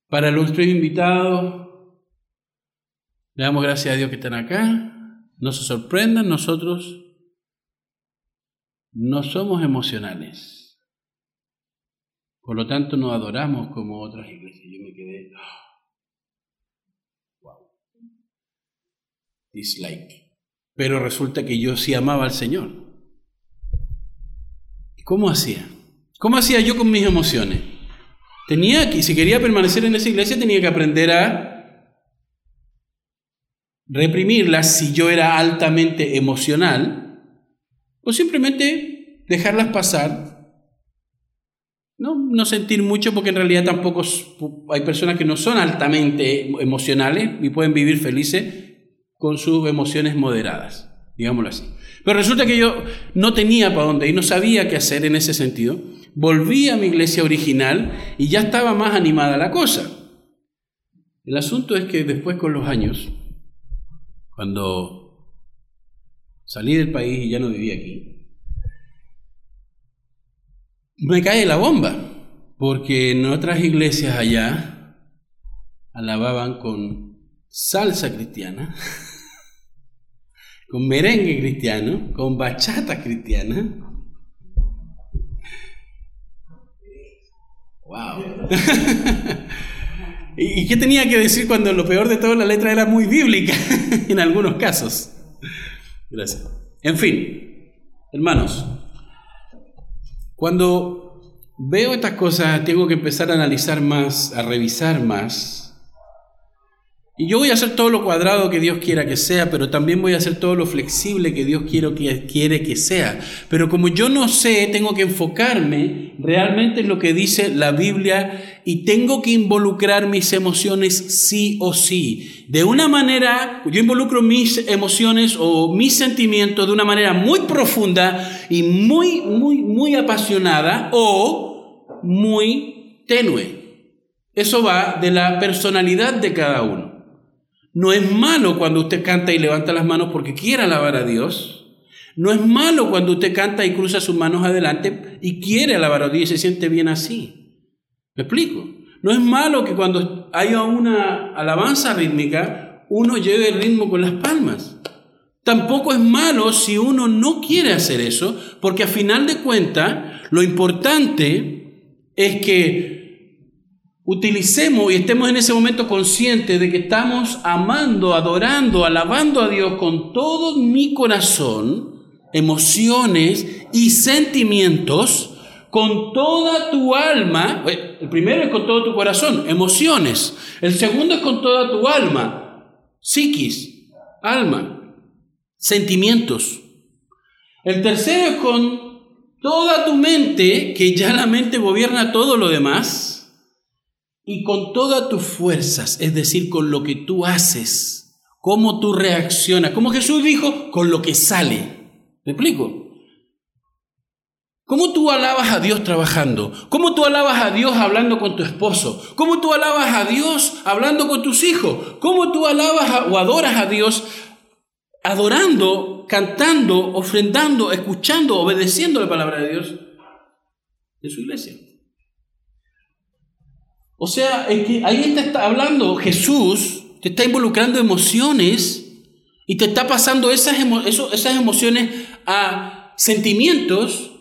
Para nuestros invitados, le damos gracias a Dios que están acá. No se sorprendan, nosotros no somos emocionales. Por lo tanto, no adoramos como otras iglesias. Yo me quedé, dislike. Pero resulta que yo sí amaba al Señor. ¿Cómo hacía? ¿Cómo hacía yo con mis emociones? Tenía que, si quería permanecer en esa iglesia, tenía que aprender a reprimirlas si yo era altamente emocional, o simplemente dejarlas pasar. No, no sentir mucho porque en realidad tampoco hay personas que no son altamente emocionales y pueden vivir felices con sus emociones moderadas, digámoslo así. Pero resulta que yo no tenía para dónde y no sabía qué hacer en ese sentido. Volví a mi iglesia original y ya estaba más animada la cosa. El asunto es que después con los años, cuando salí del país y ya no vivía aquí, me cae la bomba, porque en otras iglesias allá alababan con salsa cristiana con merengue cristiano, con bachata cristiana. ¡Wow! ¿Y qué tenía que decir cuando lo peor de todo la letra era muy bíblica en algunos casos? Gracias. En fin, hermanos, cuando veo estas cosas tengo que empezar a analizar más, a revisar más y yo voy a hacer todo lo cuadrado que Dios quiera que sea, pero también voy a hacer todo lo flexible que Dios quiere que, quiere que sea. Pero como yo no sé, tengo que enfocarme realmente en lo que dice la Biblia y tengo que involucrar mis emociones sí o sí. De una manera, yo involucro mis emociones o mis sentimientos de una manera muy profunda y muy, muy, muy apasionada o muy tenue. Eso va de la personalidad de cada uno. No es malo cuando usted canta y levanta las manos porque quiere alabar a Dios. No es malo cuando usted canta y cruza sus manos adelante y quiere alabar a Dios y se siente bien así. ¿Me explico? No es malo que cuando haya una alabanza rítmica uno lleve el ritmo con las palmas. Tampoco es malo si uno no quiere hacer eso, porque a final de cuentas lo importante es que utilicemos y estemos en ese momento conscientes de que estamos amando, adorando, alabando a Dios con todo mi corazón, emociones y sentimientos, con toda tu alma. El primero es con todo tu corazón, emociones. El segundo es con toda tu alma, psiquis, alma, sentimientos. El tercero es con toda tu mente, que ya la mente gobierna todo lo demás y con todas tus fuerzas, es decir, con lo que tú haces, cómo tú reaccionas, como Jesús dijo, con lo que sale. ¿Me explico? ¿Cómo tú alabas a Dios trabajando? ¿Cómo tú alabas a Dios hablando con tu esposo? ¿Cómo tú alabas a Dios hablando con tus hijos? ¿Cómo tú alabas o adoras a Dios adorando, cantando, ofrendando, escuchando, obedeciendo la palabra de Dios en su iglesia? O sea, es que ahí te está hablando Jesús, te está involucrando emociones y te está pasando esas, esas emociones a sentimientos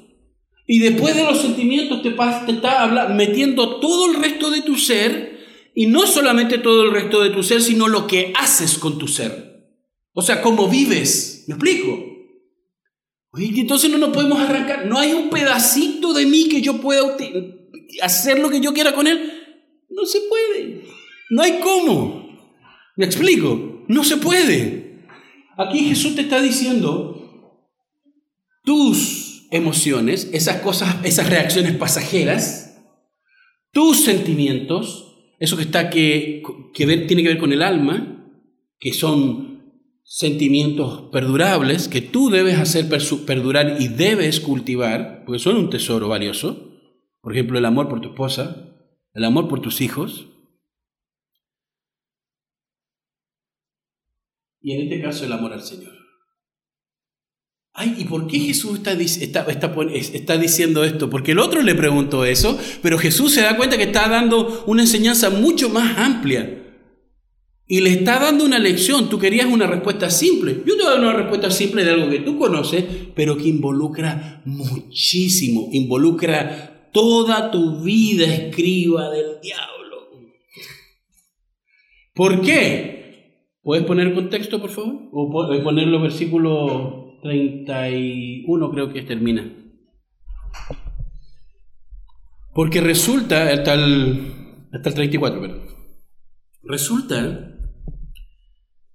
y después de los sentimientos te, te está metiendo todo el resto de tu ser y no solamente todo el resto de tu ser, sino lo que haces con tu ser. O sea, cómo vives. ¿Me explico? Y entonces no nos podemos arrancar. No hay un pedacito de mí que yo pueda hacer lo que yo quiera con él. No se puede. No hay cómo. ¿Me explico? No se puede. Aquí Jesús te está diciendo, tus emociones, esas cosas, esas reacciones pasajeras, tus sentimientos, eso que está que, tiene que ver con el alma, que son sentimientos perdurables que tú debes hacer perdurar y debes cultivar, porque son un tesoro valioso. Por ejemplo, el amor por tu esposa, el amor por tus hijos. Y en este caso el amor al Señor. Ay, ¿y por qué Jesús está, está, está, diciendo esto? Porque el otro le preguntó eso, pero Jesús se da cuenta que está dando una enseñanza mucho más amplia. Y le está dando una lección. Tú querías una respuesta simple. Yo te doy una respuesta simple de algo que tú conoces, pero que involucra muchísimo. Involucra toda tu vida escriba del diablo. ¿Por qué? ¿Puedes poner contexto, por favor? O poner los versículos 31 creo que termina. Porque resulta, hasta el, hasta el 34, pero resulta,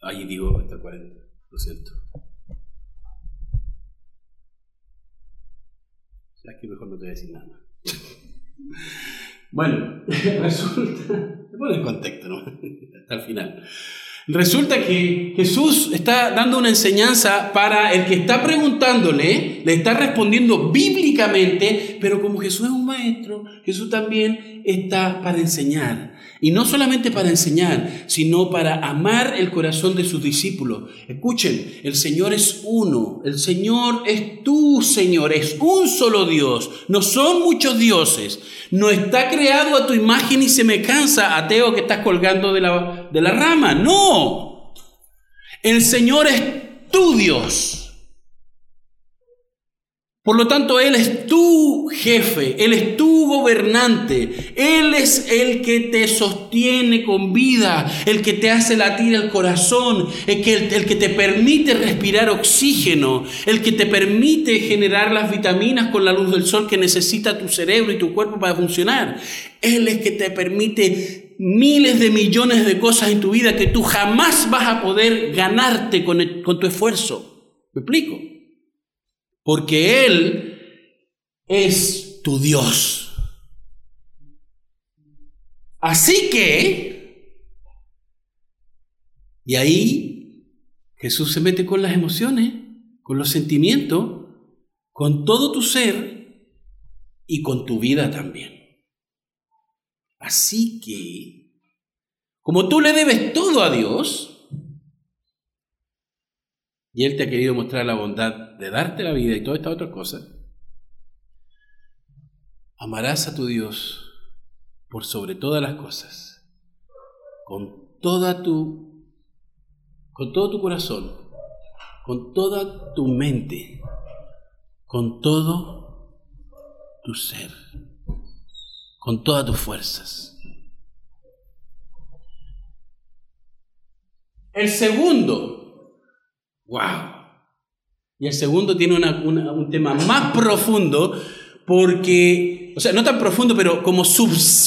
ahí digo hasta el 40, lo siento. Aquí mejor no te voy a decir nada bueno, resulta, contexto, ¿no? hasta el final. Resulta que Jesús está dando una enseñanza para el que está preguntándole, le está respondiendo bíblicamente, pero como Jesús es un maestro, Jesús también está para enseñar. Y no solamente para enseñar, sino para amar el corazón de sus discípulos. Escuchen, el Señor es uno, el Señor es tu Señor, es un solo Dios, no son muchos dioses, no está creado a tu imagen y se me cansa, ateo que estás colgando de la, de la rama, no. El Señor es tu Dios. Por lo tanto, Él es tu jefe, Él es tu gobernante, Él es el que te sostiene con vida, el que te hace latir el corazón, el que, el que te permite respirar oxígeno, el que te permite generar las vitaminas con la luz del sol que necesita tu cerebro y tu cuerpo para funcionar. Él es que te permite miles de millones de cosas en tu vida que tú jamás vas a poder ganarte con, con tu esfuerzo. ¿Me explico? Porque Él es tu Dios. Así que, y ahí Jesús se mete con las emociones, con los sentimientos, con todo tu ser y con tu vida también. Así que, como tú le debes todo a Dios, y Él te ha querido mostrar la bondad de darte la vida y toda esta otra cosa, amarás a tu Dios por sobre todas las cosas, con toda tu con todo tu corazón, con toda tu mente, con todo tu ser, con todas tus fuerzas. El segundo ¡Wow! Y el segundo tiene un tema más profundo porque, o sea, no tan profundo, pero como,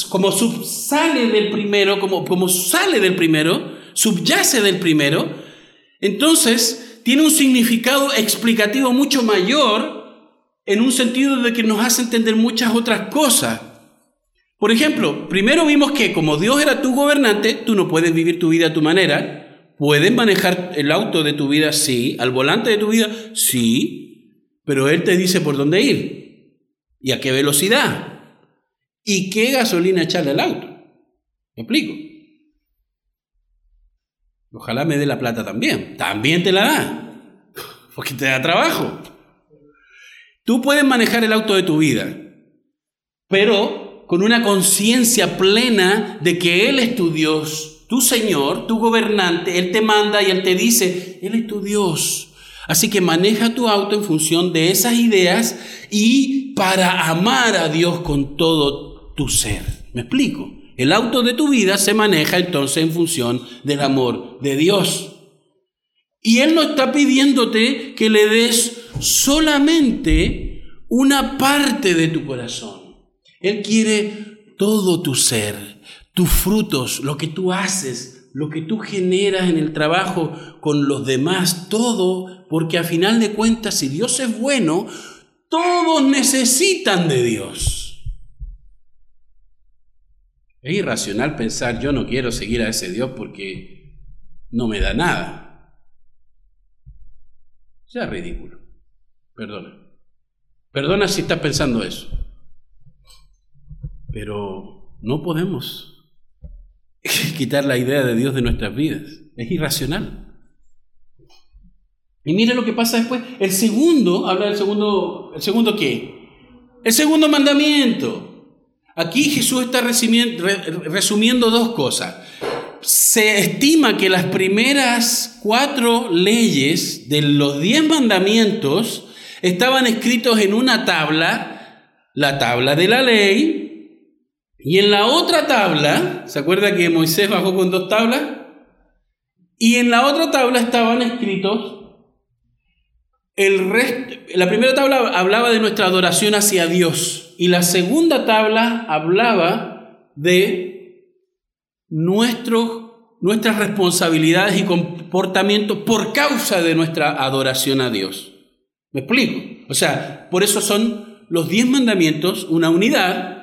como subsale del primero, como, como sale del primero, subyace del primero, entonces tiene un significado explicativo mucho mayor en un sentido de que nos hace entender muchas otras cosas. Por ejemplo, primero vimos que como Dios era tu gobernante, tú no puedes vivir tu vida a tu manera, ¿Puedes manejar el auto de tu vida? Sí. ¿Al volante de tu vida? Sí. Pero Él te dice por dónde ir y a qué velocidad y qué gasolina echarle al auto. ¿Me explico? Ojalá me dé la plata también. También te la da. Porque te da trabajo. Tú puedes manejar el auto de tu vida, pero con una conciencia plena de que Él es tu Dios tu Señor, tu gobernante, Él te manda y Él te dice, Él es tu Dios. Así que maneja tu auto en función de esas ideas y para amar a Dios con todo tu ser. ¿Me explico? El auto de tu vida se maneja entonces en función del amor de Dios. Y Él no está pidiéndote que le des solamente una parte de tu corazón. Él quiere todo tu ser, tus frutos, lo que tú haces, lo que tú generas en el trabajo con los demás, todo, porque a final de cuentas, si Dios es bueno, todos necesitan de Dios. Es irracional pensar, yo no quiero seguir a ese Dios porque no me da nada. Sea ridículo. Perdona. Perdona si estás pensando eso. Pero no podemos quitar la idea de Dios de nuestras vidas. Es irracional. Y mire lo que pasa después. El segundo, habla del segundo, ¿el segundo qué? El segundo mandamiento. Aquí Jesús está resumiendo dos cosas. Se estima que las primeras cuatro leyes de los diez mandamientos estaban escritos en una tabla, la tabla de la ley, y en la otra tabla, ¿se acuerda que Moisés bajó con dos tablas? Y en la otra tabla estaban escritos el resto, la primera tabla hablaba de nuestra adoración hacia Dios y la segunda tabla hablaba de nuestras responsabilidades y comportamientos por causa de nuestra adoración a Dios. ¿Me explico? O sea, por eso son los diez mandamientos una unidad,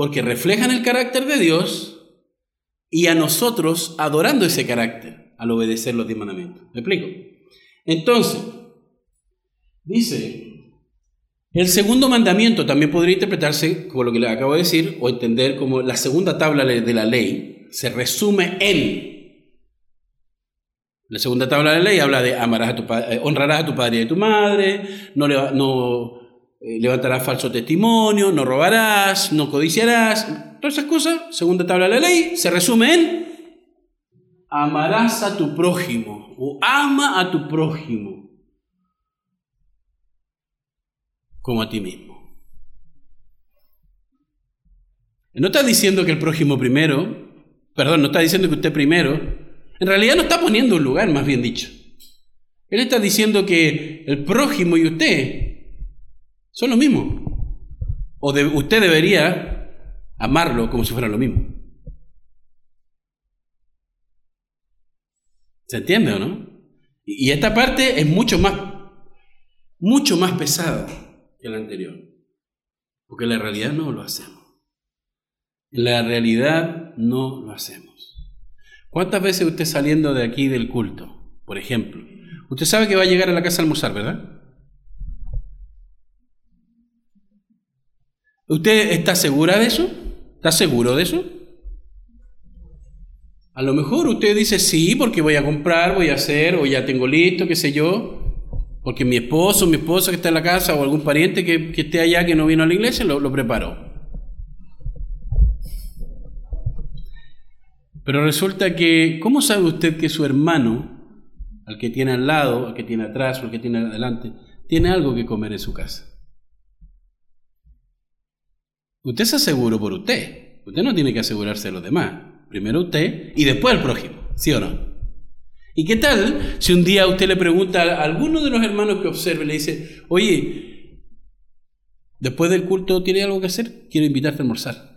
porque reflejan el carácter de Dios y a nosotros adorando ese carácter al obedecer los diez mandamientos. ¿Me explico? Entonces, dice el segundo mandamiento también podría interpretarse como lo que le acabo de decir o entender como la segunda tabla de la ley se resume en la segunda tabla de la ley habla de amarás a tu eh, honrarás a tu padre y a tu madre, no, no eh, levantarás falso testimonio, no robarás, no codiciarás, todas esas cosas, segunda tabla de la ley, se resume en amarás a tu prójimo o ama a tu prójimo. como a ti mismo. No está diciendo que el prójimo primero, perdón, no está diciendo que usted primero, en realidad no está poniendo un lugar, más bien dicho. Él está diciendo que el prójimo y usted son lo mismo. O de, usted debería amarlo como si fuera lo mismo. ¿Se entiende o no? Y esta parte es mucho más, mucho más pesada que el anterior. Porque la realidad no lo hacemos. La realidad no lo hacemos. ¿Cuántas veces usted saliendo de aquí del culto, por ejemplo, usted sabe que va a llegar a la casa a almorzar, ¿verdad? ¿Usted está segura de eso? ¿Está seguro de eso? A lo mejor usted dice sí, porque voy a comprar, voy a hacer, o ya tengo listo, qué sé yo. Porque mi esposo, mi esposa que está en la casa o algún pariente que, esté allá que no vino a la iglesia lo, lo preparó. Pero resulta que, ¿cómo sabe usted que su hermano, al que tiene al lado, al que tiene atrás al que tiene adelante, tiene algo que comer en su casa? Usted se aseguró por usted. Usted no tiene que asegurarse de los demás. Primero usted y después el prójimo. ¿Sí o no? ¿Y qué tal si un día usted le pregunta a alguno de los hermanos que observe, le dice, oye, después del culto tiene algo que hacer? Quiero invitarte a almorzar.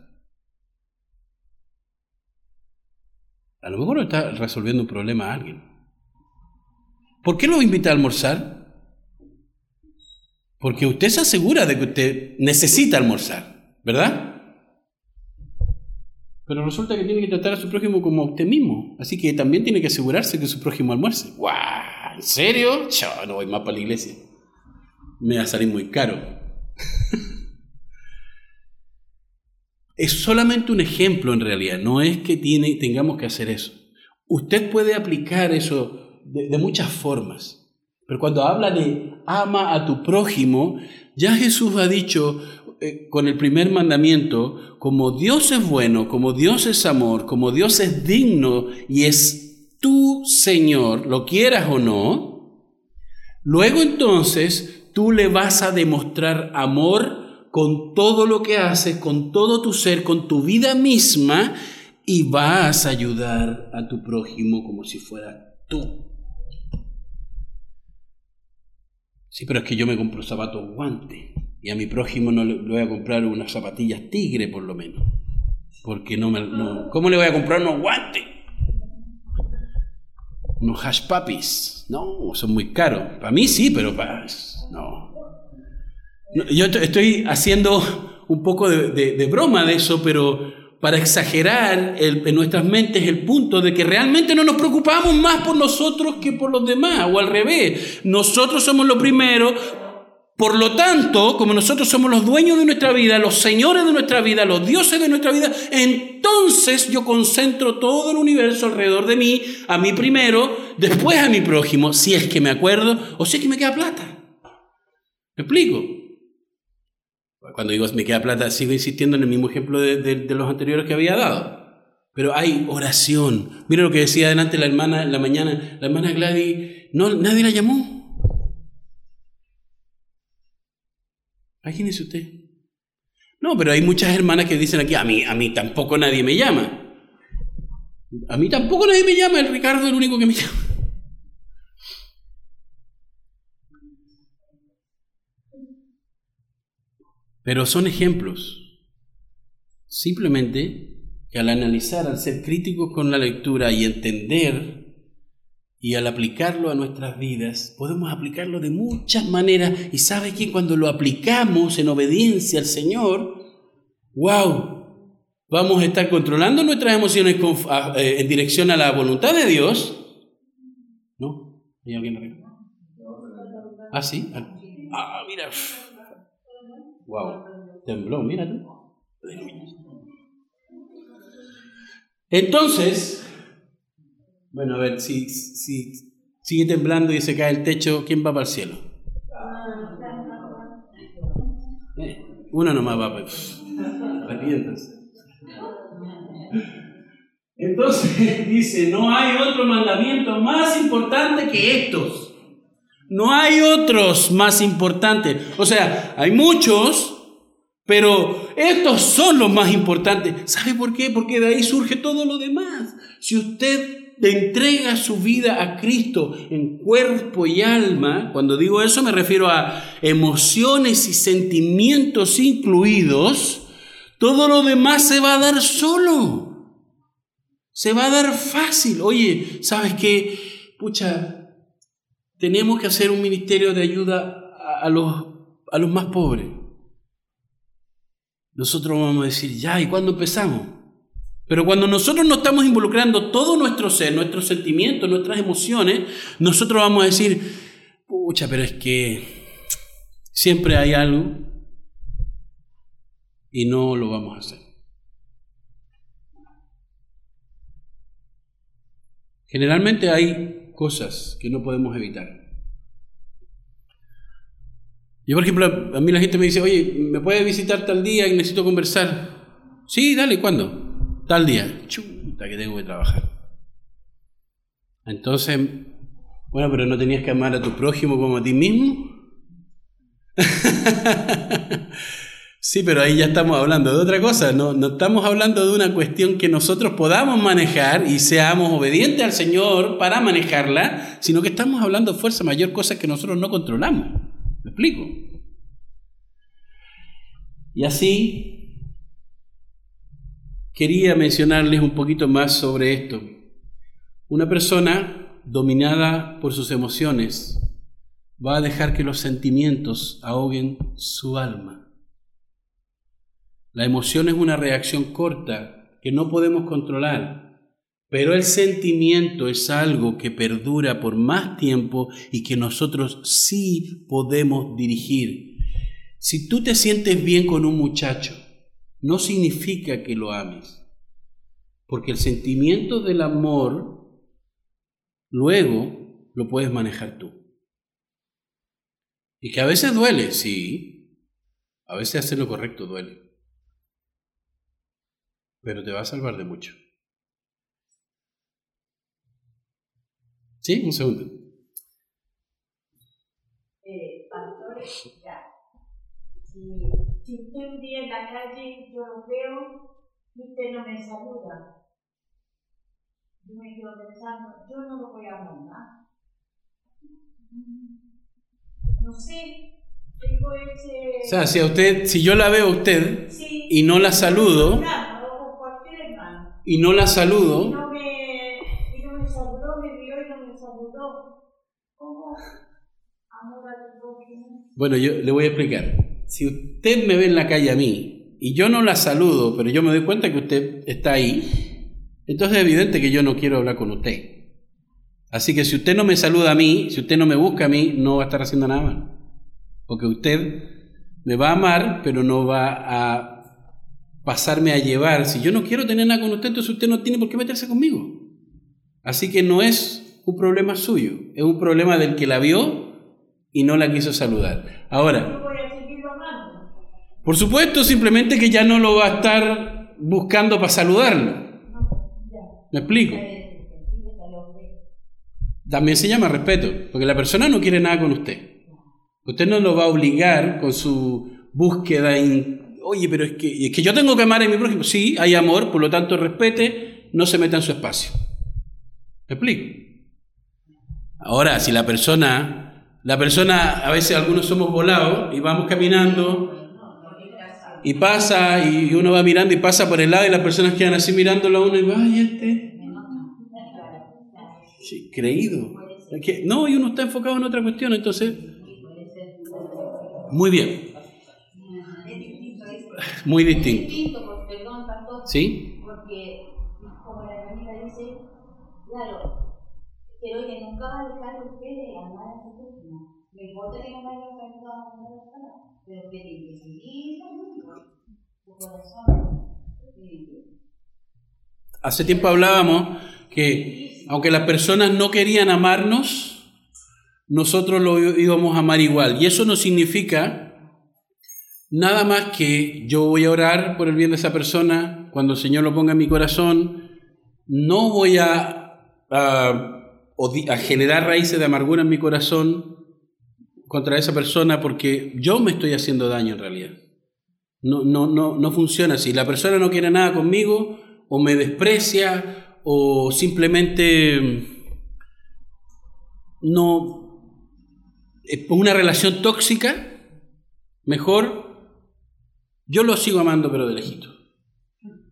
A lo mejor está resolviendo un problema a alguien. ¿Por qué lo invita a almorzar? Porque usted se asegura de que usted necesita almorzar, ¿verdad? Pero resulta que tiene que tratar a su prójimo como a usted mismo. Así que también tiene que asegurarse que su prójimo almuerce. ¡Guau! ¿En serio? Yo no voy más para la iglesia. Me va a salir muy caro. es solamente un ejemplo en realidad. No es que tiene, tengamos que hacer eso. Usted puede aplicar eso de, de muchas formas. Pero cuando habla de ama a tu prójimo, ya Jesús ha dicho, eh, con el primer mandamiento, como Dios es bueno, como Dios es amor, como Dios es digno y es tu Señor, lo quieras o no, Luego entonces tú le vas a demostrar amor con todo lo que haces, con todo tu ser, con tu vida misma, y vas a ayudar a tu prójimo como si fuera tú. Sí, pero es que yo me compro zapatos guantes y a mi prójimo no le voy a comprar unas zapatillas tigre por lo menos. Porque no me... ¿Cómo le voy a comprar unos guantes? Unos hash puppies. No, son muy caros. Para mí sí, pero para... No. Yo estoy haciendo un poco de broma de eso, pero para exagerar en nuestras mentes el punto de que realmente no nos preocupamos más por nosotros que por los demás, o al revés. Nosotros somos lo primero, por lo tanto, como nosotros somos los dueños de nuestra vida, los señores de nuestra vida, los dioses de nuestra vida, entonces yo concentro todo el universo alrededor de mí, a mí primero, después a mi prójimo, si es que me acuerdo o si es que me queda plata. ¿Me explico? Cuando digo me queda plata, sigo insistiendo en el mismo ejemplo de, los anteriores que había dado. Pero hay oración. Mira lo que decía adelante la hermana en la mañana, la hermana Gladys, no, nadie la llamó. Imagínese usted. No, pero hay muchas hermanas que dicen aquí, a mí, a mí tampoco nadie me llama. A mí tampoco nadie me llama, el Ricardo es el único que me llama. Pero son ejemplos. Simplemente que al analizar, al ser críticos con la lectura y entender y al aplicarlo a nuestras vidas, podemos aplicarlo de muchas maneras. Y sabe que cuando lo aplicamos en obediencia al Señor, wow, vamos a estar controlando nuestras emociones eh, en dirección a la voluntad de Dios. ¿No? ¿Hay alguien Ah, sí. Ah, mira. Wow, tembló, mira tú. Entonces, bueno, a ver, si, si sigue temblando y se cae el techo, ¿quién va para el cielo? Eh, uno nomás va para Arrepiéntase. Entonces dice, no hay otro mandamiento más importante que estos. No hay otros más importantes. O sea, hay muchos, pero estos son los más importantes. ¿Sabe por qué? Porque de ahí surge todo lo demás. Si usted entrega su vida a Cristo en cuerpo y alma, cuando digo eso me refiero a emociones y sentimientos incluidos, todo lo demás se va a dar solo. Se va a dar fácil. Oye, ¿sabes qué? Pucha, tenemos que hacer un ministerio de ayuda a, los, a los más pobres. Nosotros vamos a decir, ya, ¿y cuándo empezamos? Pero cuando nosotros no estamos involucrando todo nuestro ser, nuestros sentimientos, nuestras emociones, nosotros vamos a decir, pucha, pero es que siempre hay algo y no lo vamos a hacer. Generalmente hay cosas que no podemos evitar. Yo, por ejemplo, a mí la gente me dice, oye, ¿me puedes visitar tal día y necesito conversar? Sí, dale, ¿cuándo? Tal día. Chuta, que tengo que trabajar. Entonces, bueno, pero ¿no tenías que amar a tu prójimo como a ti mismo? Sí, pero ahí ya estamos hablando de otra cosa, no, no estamos hablando de una cuestión que nosotros podamos manejar y seamos obedientes al Señor para manejarla, sino que estamos hablando de fuerza mayor, cosas que nosotros no controlamos. ¿Me explico? Y así quería mencionarles un poquito más sobre esto. Una persona dominada por sus emociones va a dejar que los sentimientos ahoguen su alma. La emoción es una reacción corta que no podemos controlar, pero el sentimiento es algo que perdura por más tiempo y que nosotros sí podemos dirigir. Si tú te sientes bien con un muchacho, no significa que lo ames, porque el sentimiento del amor luego lo puedes manejar tú. Y que a veces duele, sí, a veces hacer lo correcto duele pero te va a salvar de mucho. ¿Sí? Un segundo. ya. Si, si usted un día en la calle yo lo veo y usted no me saluda, yo me quedo pensando, yo no lo voy a mandar. No sé, tengo ese... O sea, si a usted, si yo la veo a usted Sí, y no la saludo, claro, o con cualquier hermano. Y no la Y saludo, no me, y no me saludó, me vio y no me saludó. ¿Cómo? Amor a tu prójimo. bueno, yo le voy a explicar. Si usted me ve en la calle a mí y yo no la saludo, pero yo me doy cuenta que usted está ahí, entonces es evidente que yo no quiero hablar con usted. Así que si usted no me saluda a mí, si usted no me busca a mí, no va a estar haciendo nada mal. Porque usted me va a amar, pero no va a pasarme a llevar. Si yo no quiero tener nada con usted, entonces usted no tiene por qué meterse conmigo. Así que no es un problema suyo, es un problema del que la vio y no la quiso saludar. Ahora, por supuesto, simplemente que ya no lo va a estar buscando para saludarlo. ¿Me explico? También se llama respeto, porque la persona no quiere nada con usted. Usted no lo va a obligar con su búsqueda en, oye, pero es que, es que yo tengo que amar a mi prójimo. Sí, hay amor, por lo tanto respete, no se meta en su espacio. ¿Me explico? Ahora, si la persona, la persona, a veces algunos somos volados y vamos caminando y pasa y uno va mirando y pasa por el lado y las personas quedan así mirándolo a uno y ay, este, Sí, creído. No, y uno está enfocado en otra cuestión, entonces. Muy bien, muy distinto. distinto, por- perdón, pastor, ¿Sí? porque como la hermanita dice, claro, pero que nunca va a dejar de amar a su prójimo. No importa que no vaya a cantar a una persona, pero que tiene que seguir su corazón. Hace tiempo hablábamos que aunque las personas no querían amarnos, nosotros lo íbamos a amar igual. Y eso no significa nada más que yo voy a orar por el bien de esa persona, cuando el Señor lo ponga en mi corazón, no voy a, generar raíces de amargura en mi corazón contra esa persona porque yo me estoy haciendo daño en realidad. No, no, no, no funciona así. La persona no quiere nada conmigo, o me desprecia, o simplemente no una relación tóxica, mejor yo lo sigo amando pero de lejito.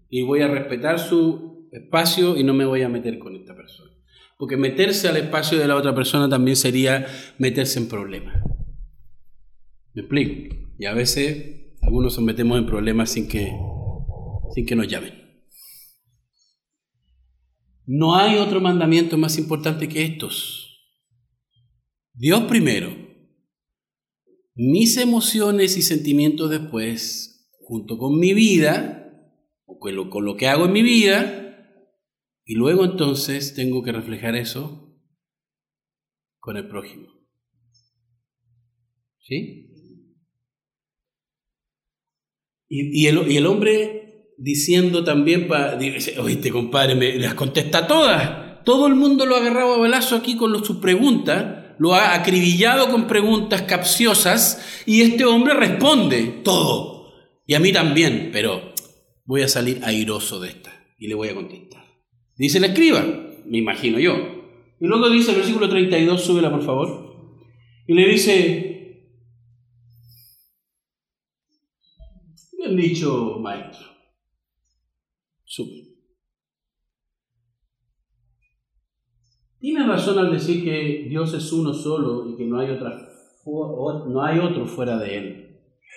Y voy a respetar su espacio y no me voy a meter con esta persona. Porque meterse al espacio de la otra persona también sería meterse en problemas. ¿Me explico? Y a veces algunos nos metemos en problemas sin que, sin que nos llamen. No hay otro mandamiento más importante que estos. Dios primero, mis emociones y sentimientos después, junto con mi vida, o con lo, con lo que hago en mi vida, y luego entonces tengo que reflejar eso con el prójimo. ¿Sí? Y, y el, y el hombre diciendo también, para oíste compadre, me las contesta todas. Todo el mundo lo ha agarrado a balazo aquí con sus preguntas, lo ha acribillado con preguntas capciosas y este hombre responde todo. Y a mí también, pero voy a salir airoso de esta y le voy a contestar. Dice la escriba, me imagino yo. Y luego dice el versículo 32, súbela por favor. Y le dice, bien dicho, maestro. Sube. Tiene razón al decir que Dios es uno solo y que no hay otro fuera de Él.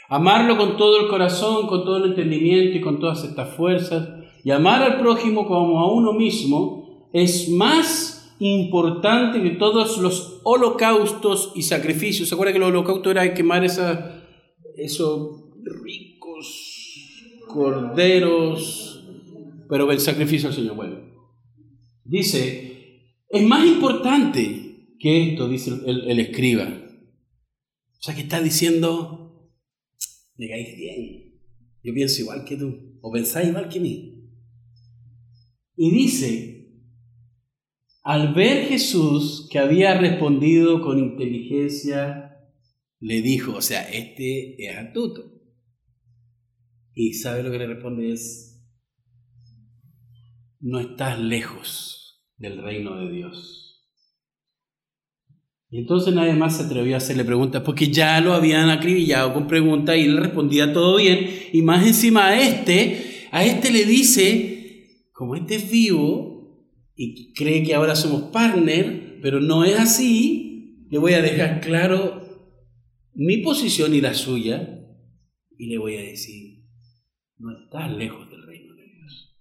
Amarlo con todo el corazón, con todo el entendimiento y con todas estas fuerzas, y amar al prójimo como a uno mismo, es más importante que todos los holocaustos y sacrificios. ¿Se acuerda que el holocausto era quemar esa, esos ricos corderos? Pero el sacrificio al Señor, bueno. Dice, es más importante que esto, dice el, el- escriba. O sea que está diciendo, caes bien, yo pienso igual que tú, o pensáis igual que mí. Y dice, al ver Jesús que había respondido con inteligencia le dijo, o sea, este es astuto. Y sabe lo que le responde es, no estás lejos del reino de Dios. Y entonces nadie más se atrevió a hacerle preguntas porque ya lo habían acribillado con preguntas y él respondía todo bien. Y más encima a este, a este le dice, como este es vivo y cree que ahora somos partner, pero no es así, le voy a dejar claro mi posición y la suya y le voy a decir, no estás lejos del reino de Dios.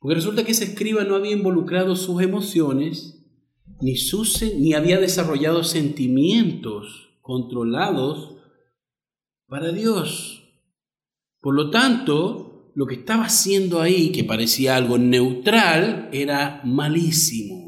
Porque resulta que ese escriba no había involucrado sus emociones ni, ni había desarrollado sentimientos controlados para Dios. Por lo tanto, lo que estaba haciendo ahí, que parecía algo neutral, era malísimo.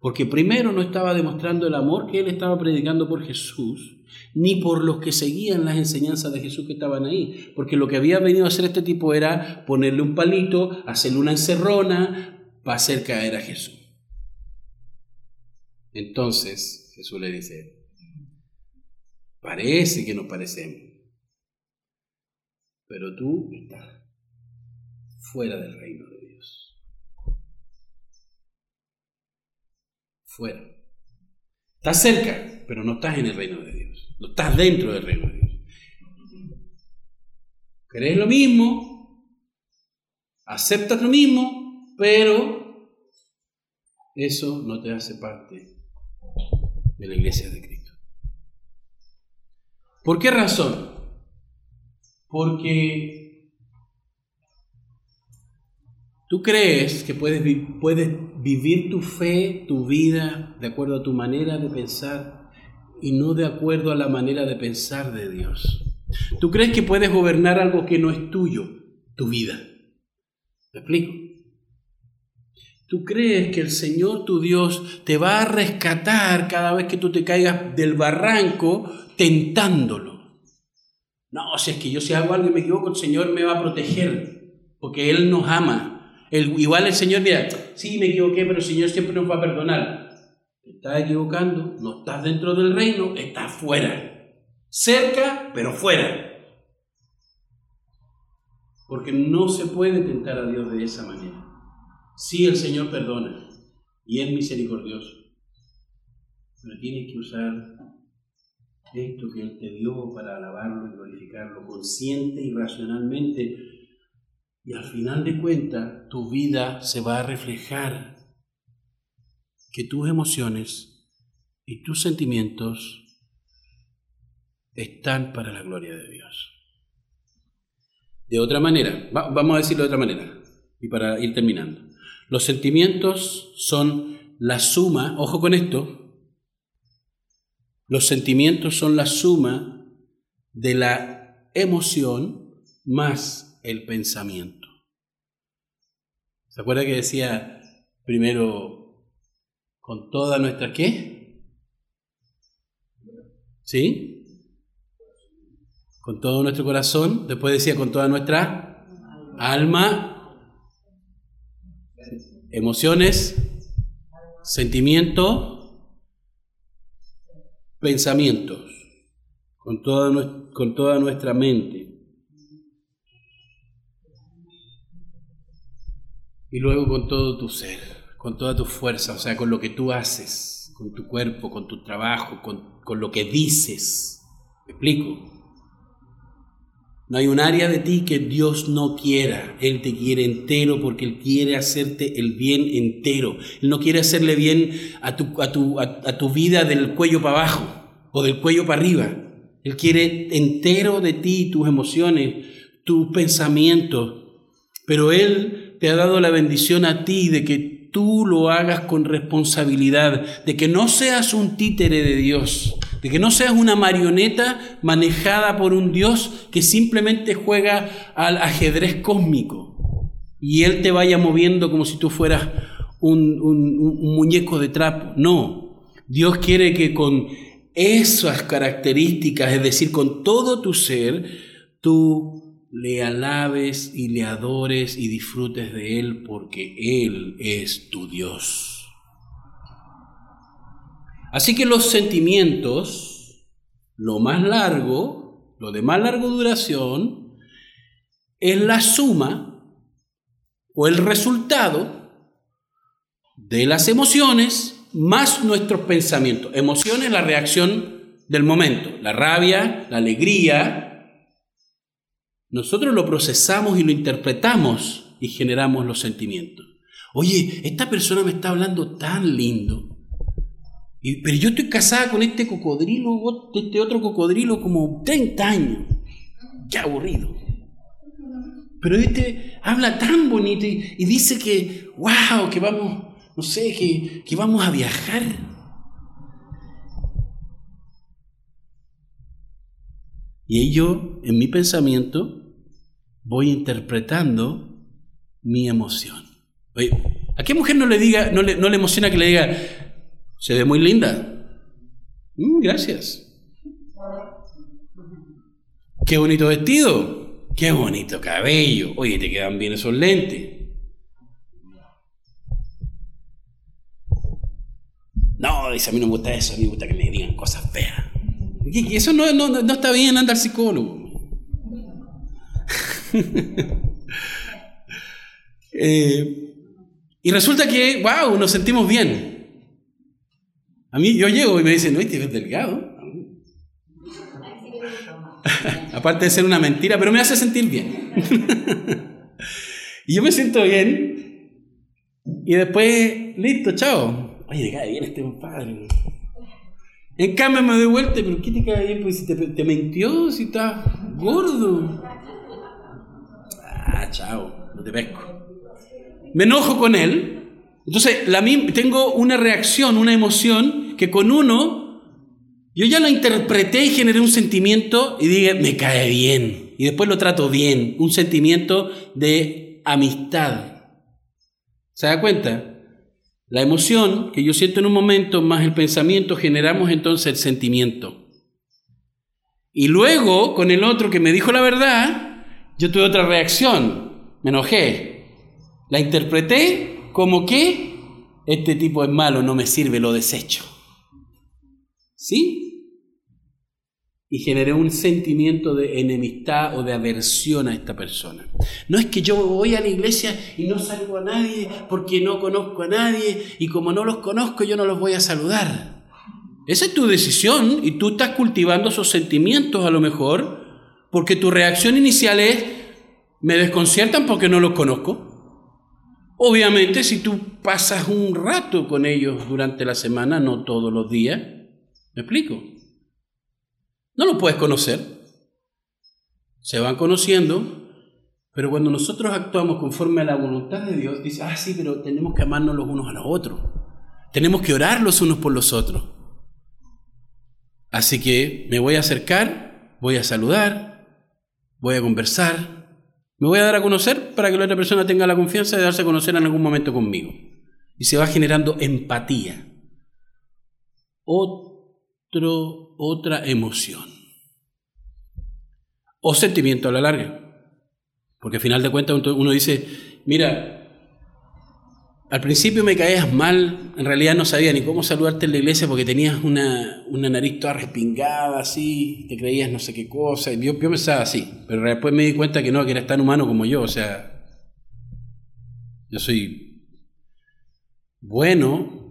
Porque primero no estaba demostrando el amor que él estaba predicando por Jesús, ni por los que seguían las enseñanzas de Jesús que estaban ahí. Porque lo que había venido a hacer este tipo era ponerle un palito, hacerle una encerrona para hacer caer a Jesús. Entonces Jesús le dice, parece que nos parecemos, pero tú estás fuera del reino de Dios. Fuera. Estás cerca, pero no estás en el reino de Dios. No estás dentro del reino de Dios. Crees lo mismo, aceptas lo mismo, pero eso no te hace parte de la iglesia de Cristo. ¿Por qué razón? Porque tú crees que puedes, vivir tu fe, tu vida, de acuerdo a tu manera de pensar y no de acuerdo a la manera de pensar de Dios. Tú crees que puedes gobernar algo que no es tuyo, tu vida. ¿Me explico? Tú crees que el Señor tu Dios te va a rescatar cada vez que tú te caigas del barranco tentándolo. No, si es que yo si hago algo y me equivoco, el Señor me va a proteger, porque Él nos ama. El, igual el Señor dirá, sí, me equivoqué, pero el Señor siempre nos va a perdonar. Te estás equivocando, no estás dentro del reino, estás fuera. Cerca, pero fuera. Porque no se puede tentar a Dios de esa manera. Sí, el Señor perdona y es misericordioso, pero tienes que usar esto que Él te dio para alabarlo y glorificarlo consciente y racionalmente. Y al final de cuentas, tu vida se va a reflejar que tus emociones y tus sentimientos están para la gloria de Dios. De otra manera, vamos a decirlo de otra manera, y para ir terminando. Los sentimientos son la suma, ojo con esto, los sentimientos son la suma de la emoción más el pensamiento. ¿Se acuerda que decía primero con toda nuestra qué? ¿Sí? Con todo nuestro corazón, después decía con toda nuestra alma emociones, sentimientos, pensamientos, con toda, con toda nuestra mente. Y luego con todo tu ser, con toda tu fuerza, o sea, con lo que tú haces, con tu cuerpo, con tu trabajo, con, con lo que dices. ¿Me explico? No hay un área de ti que Dios no quiera. Él te quiere entero porque Él quiere hacerte el bien entero. Él no quiere hacerle bien a tu, vida del cuello para abajo o del cuello para arriba. Él quiere entero de ti, tus emociones, tus pensamientos. Pero Él te ha dado la bendición a ti de que tú lo hagas con responsabilidad, de que no seas un títere de Dios, de que no seas una marioneta manejada por un Dios que simplemente juega al ajedrez cósmico y Él te vaya moviendo como si tú fueras un, muñeco de trapo. No, Dios quiere que con esas características, es decir, con todo tu ser, tú le alabes y le adores y disfrutes de Él porque Él es tu Dios. Así que los sentimientos Lo más largo, lo de más larga duración, es la suma o el resultado de las emociones más nuestros pensamientos. Emociones, la reacción del momento, la rabia, la alegría. Nosotros lo procesamos y lo interpretamos y generamos los sentimientos. Oye, esta persona me está hablando tan lindo. Pero yo estoy casada con este cocodrilo, este otro cocodrilo como 30 años. Qué aburrido. Pero este habla tan bonito y, dice que, wow, que vamos, no sé, que, que vamos a viajar. Y yo, en mi pensamiento, voy interpretando mi emoción. Oye, ¿a qué mujer no le diga, no le, no le emociona que le diga, se ve muy linda? Mm, gracias. Qué bonito vestido. Qué bonito cabello. Oye, te quedan bien esos lentes. No, dice, a mí no me gusta eso, a mí me gusta que me digan cosas feas. Eso no, no, no está bien, anda al psicólogo. eh, y resulta que, wow, nos sentimos bien. A mí yo llego y me dicen, no, este es delgado. Aparte de ser una mentira, pero me hace sentir bien. y yo me siento bien. Y después, listo, chao. Oye, cae bien este compadre. En cambio me doy vuelta, pero ¿qué te cae bien? Pues si te, te mintió, si estás gordo. Ah, chao, no te pesco me enojo con él, entonces la, tengo una reacción, una emoción que con uno, yo ya lo interpreté y generé un sentimiento y dije, me cae bien. Y después lo trato bien, un sentimiento de amistad. ¿Se da cuenta? La emoción que yo siento en un momento más el pensamiento generamos entonces el sentimiento. Y luego con el otro que me dijo la verdad, yo tuve otra reacción, me enojé, la interpreté como que este tipo es malo, no me sirve, lo desecho. ¿Sí? Y generé un sentimiento de enemistad o de aversión a esta persona. No es que yo voy a la iglesia y no salgo a nadie porque no conozco a nadie y como no los conozco yo no los voy a saludar. Esa es tu decisión y tú estás cultivando esos sentimientos a lo mejor porque tu reacción inicial es, me desconciertan porque no los conozco. Obviamente, si tú pasas un rato con ellos durante la semana, no todos los días, ¿me explico? No lo puedes conocer. Se van conociendo, pero cuando nosotros actuamos conforme a la voluntad de Dios, dice, ah, sí, pero tenemos que amarnos los unos a los otros. Tenemos que orar los unos por los otros. Así que me voy a acercar, voy a saludar, voy a conversar, me voy a dar a conocer para que la otra persona tenga la confianza de darse a conocer en algún momento conmigo. Y se va generando empatía. Otra emoción. O sentimiento a la larga. Porque al final de cuentas uno dice, mira, al principio me caías mal, en realidad no sabía ni cómo saludarte en la iglesia porque tenías una, una nariz toda respingada así, te creías no sé qué cosa, y yo, yo pensaba así, pero después me di cuenta que no, que eras tan humano como yo, o sea, yo soy bueno,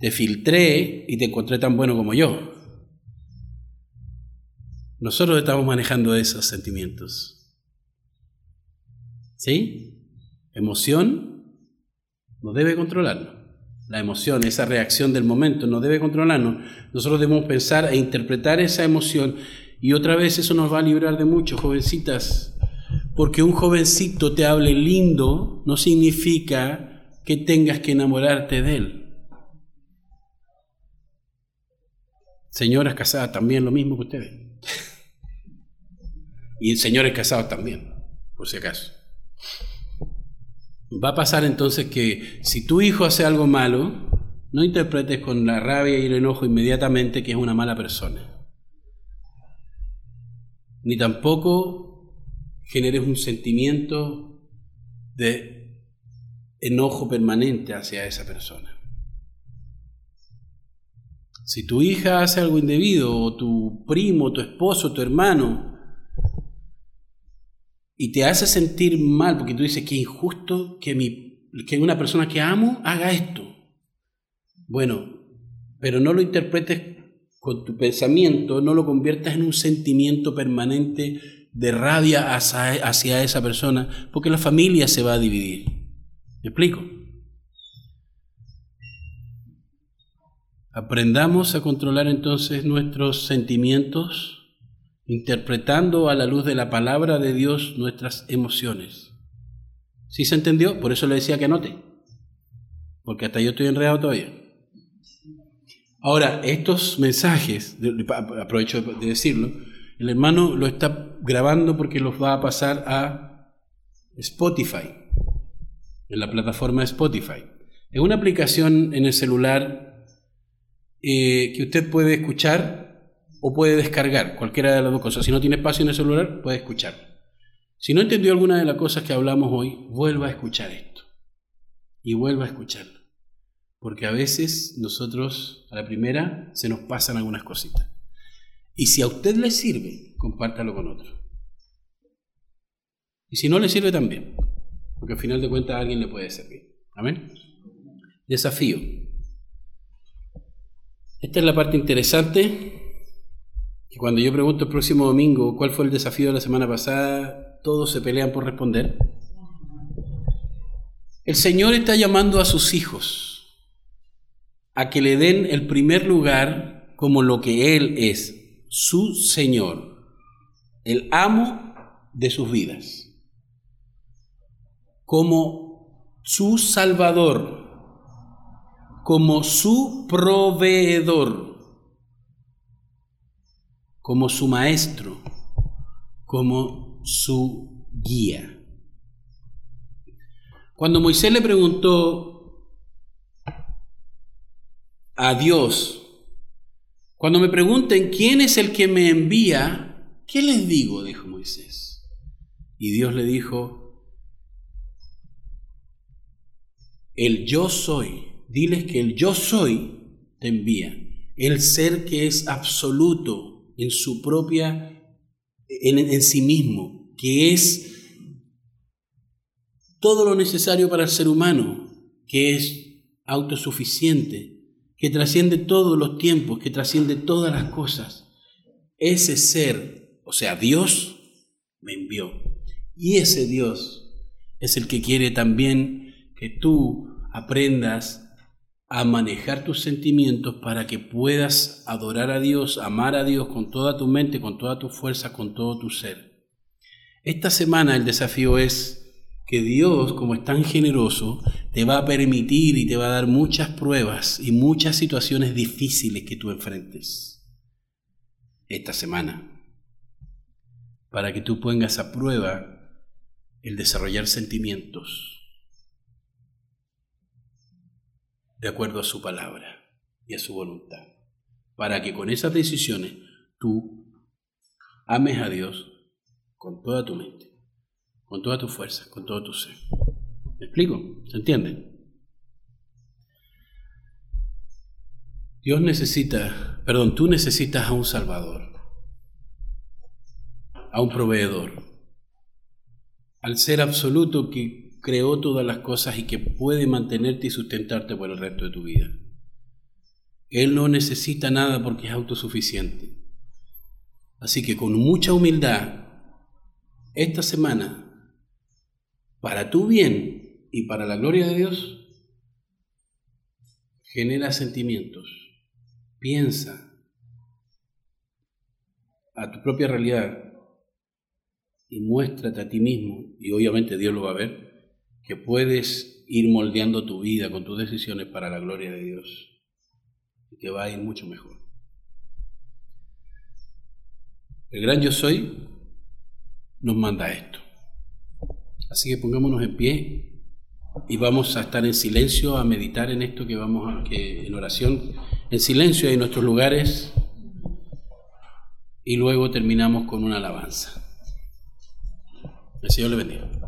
te filtré y te encontré tan bueno como yo. Nosotros estamos manejando esos sentimientos. ¿Sí? Emoción no debe controlarnos. La emoción, esa reacción del momento, no debe controlarnos. Nosotros debemos pensar e interpretar esa emoción y otra vez eso nos va a librar de mucho, jovencitas. Porque un jovencito te hable lindo no significa que tengas que enamorarte de él. Señoras casadas también lo mismo que ustedes. Y señores casados también, por si acaso. Va a pasar entonces que si tu hijo hace algo malo, no interpretes con la rabia y el enojo inmediatamente que es una mala persona. Ni tampoco generes un sentimiento de enojo permanente hacia esa persona. Si tu hija hace algo indebido, o tu primo, tu esposo, tu hermano, y te hace sentir mal porque tú dices que injusto que, mi, que una persona que amo haga esto. Bueno, pero no lo interpretes con tu pensamiento, no lo conviertas en un sentimiento permanente de rabia hacia, hacia esa persona, porque la familia se va a dividir. ¿Me explico? Aprendamos a controlar entonces nuestros sentimientos interpretando a la luz de la palabra de Dios nuestras emociones. ¿Sí se entendió? Por eso le decía que anote, porque hasta yo estoy enredado todavía. Ahora, estos mensajes, aprovecho de decirlo, el hermano lo está grabando porque los va a pasar a Spotify, en la plataforma Spotify. Es una aplicación en el celular eh, que usted puede escuchar o puede descargar, cualquiera de las dos cosas. Si no tiene espacio en el celular, puede escuchar. Si no entendió alguna de las cosas que hablamos hoy, vuelva a escuchar esto. Y vuelva a escucharlo. Porque a veces nosotros, a la primera, se nos pasan algunas cositas. Y si a usted le sirve, compártalo con otro. Y si no le sirve también, porque al final de cuentas a alguien le puede servir. Amén. Desafío. Esta es la parte interesante y cuando yo pregunto el próximo domingo cuál fue el desafío de la semana pasada, todos se pelean por responder. El Señor está llamando a sus hijos a que le den el primer lugar como lo que Él es, su Señor, el amo de sus vidas, como su Salvador, como su proveedor como su maestro, como su guía. Cuando Moisés le preguntó a Dios, cuando me pregunten quién es el que me envía, ¿qué les digo? dijo Moisés. Y Dios le dijo, el yo soy, diles que el yo soy te envía, el ser que es absoluto, en su propia, en, sí mismo, que es todo lo necesario para el ser humano, que es autosuficiente, que trasciende todos los tiempos, que trasciende todas las cosas. Ese ser, o sea, Dios, me envió. Y ese Dios es el que quiere también que tú aprendas a manejar tus sentimientos para que puedas adorar a Dios, amar a Dios con toda tu mente, con toda tu fuerza, con todo tu ser. Esta semana el desafío es que Dios, como es tan generoso, te va a permitir y te va a dar muchas pruebas y muchas situaciones difíciles que tú enfrentes esta semana, para que tú pongas a prueba el desarrollar sentimientos de acuerdo a su palabra y a su voluntad, para que con esas decisiones tú ames a Dios con toda tu mente, con toda tu fuerza, con todo tu ser. ¿Me explico? ¿Se entiende? Dios necesita, perdón, tú necesitas a un Salvador, a un proveedor, al ser absoluto que creó todas las cosas y que puede mantenerte y sustentarte por el resto de tu vida. Él no necesita nada porque es autosuficiente. Así que con mucha humildad, esta semana, para tu bien y para la gloria de Dios, genera sentimientos, piensa a tu propia realidad y muéstrate a ti mismo, y obviamente Dios lo va a ver, que puedes ir moldeando tu vida con tus decisiones para la gloria de Dios y te va a ir mucho mejor. El gran yo soy nos manda esto. Así que pongámonos en pie y vamos a estar en silencio a meditar en esto que vamos a que en oración en silencio en nuestros lugares y luego terminamos con una alabanza. El Señor le bendiga.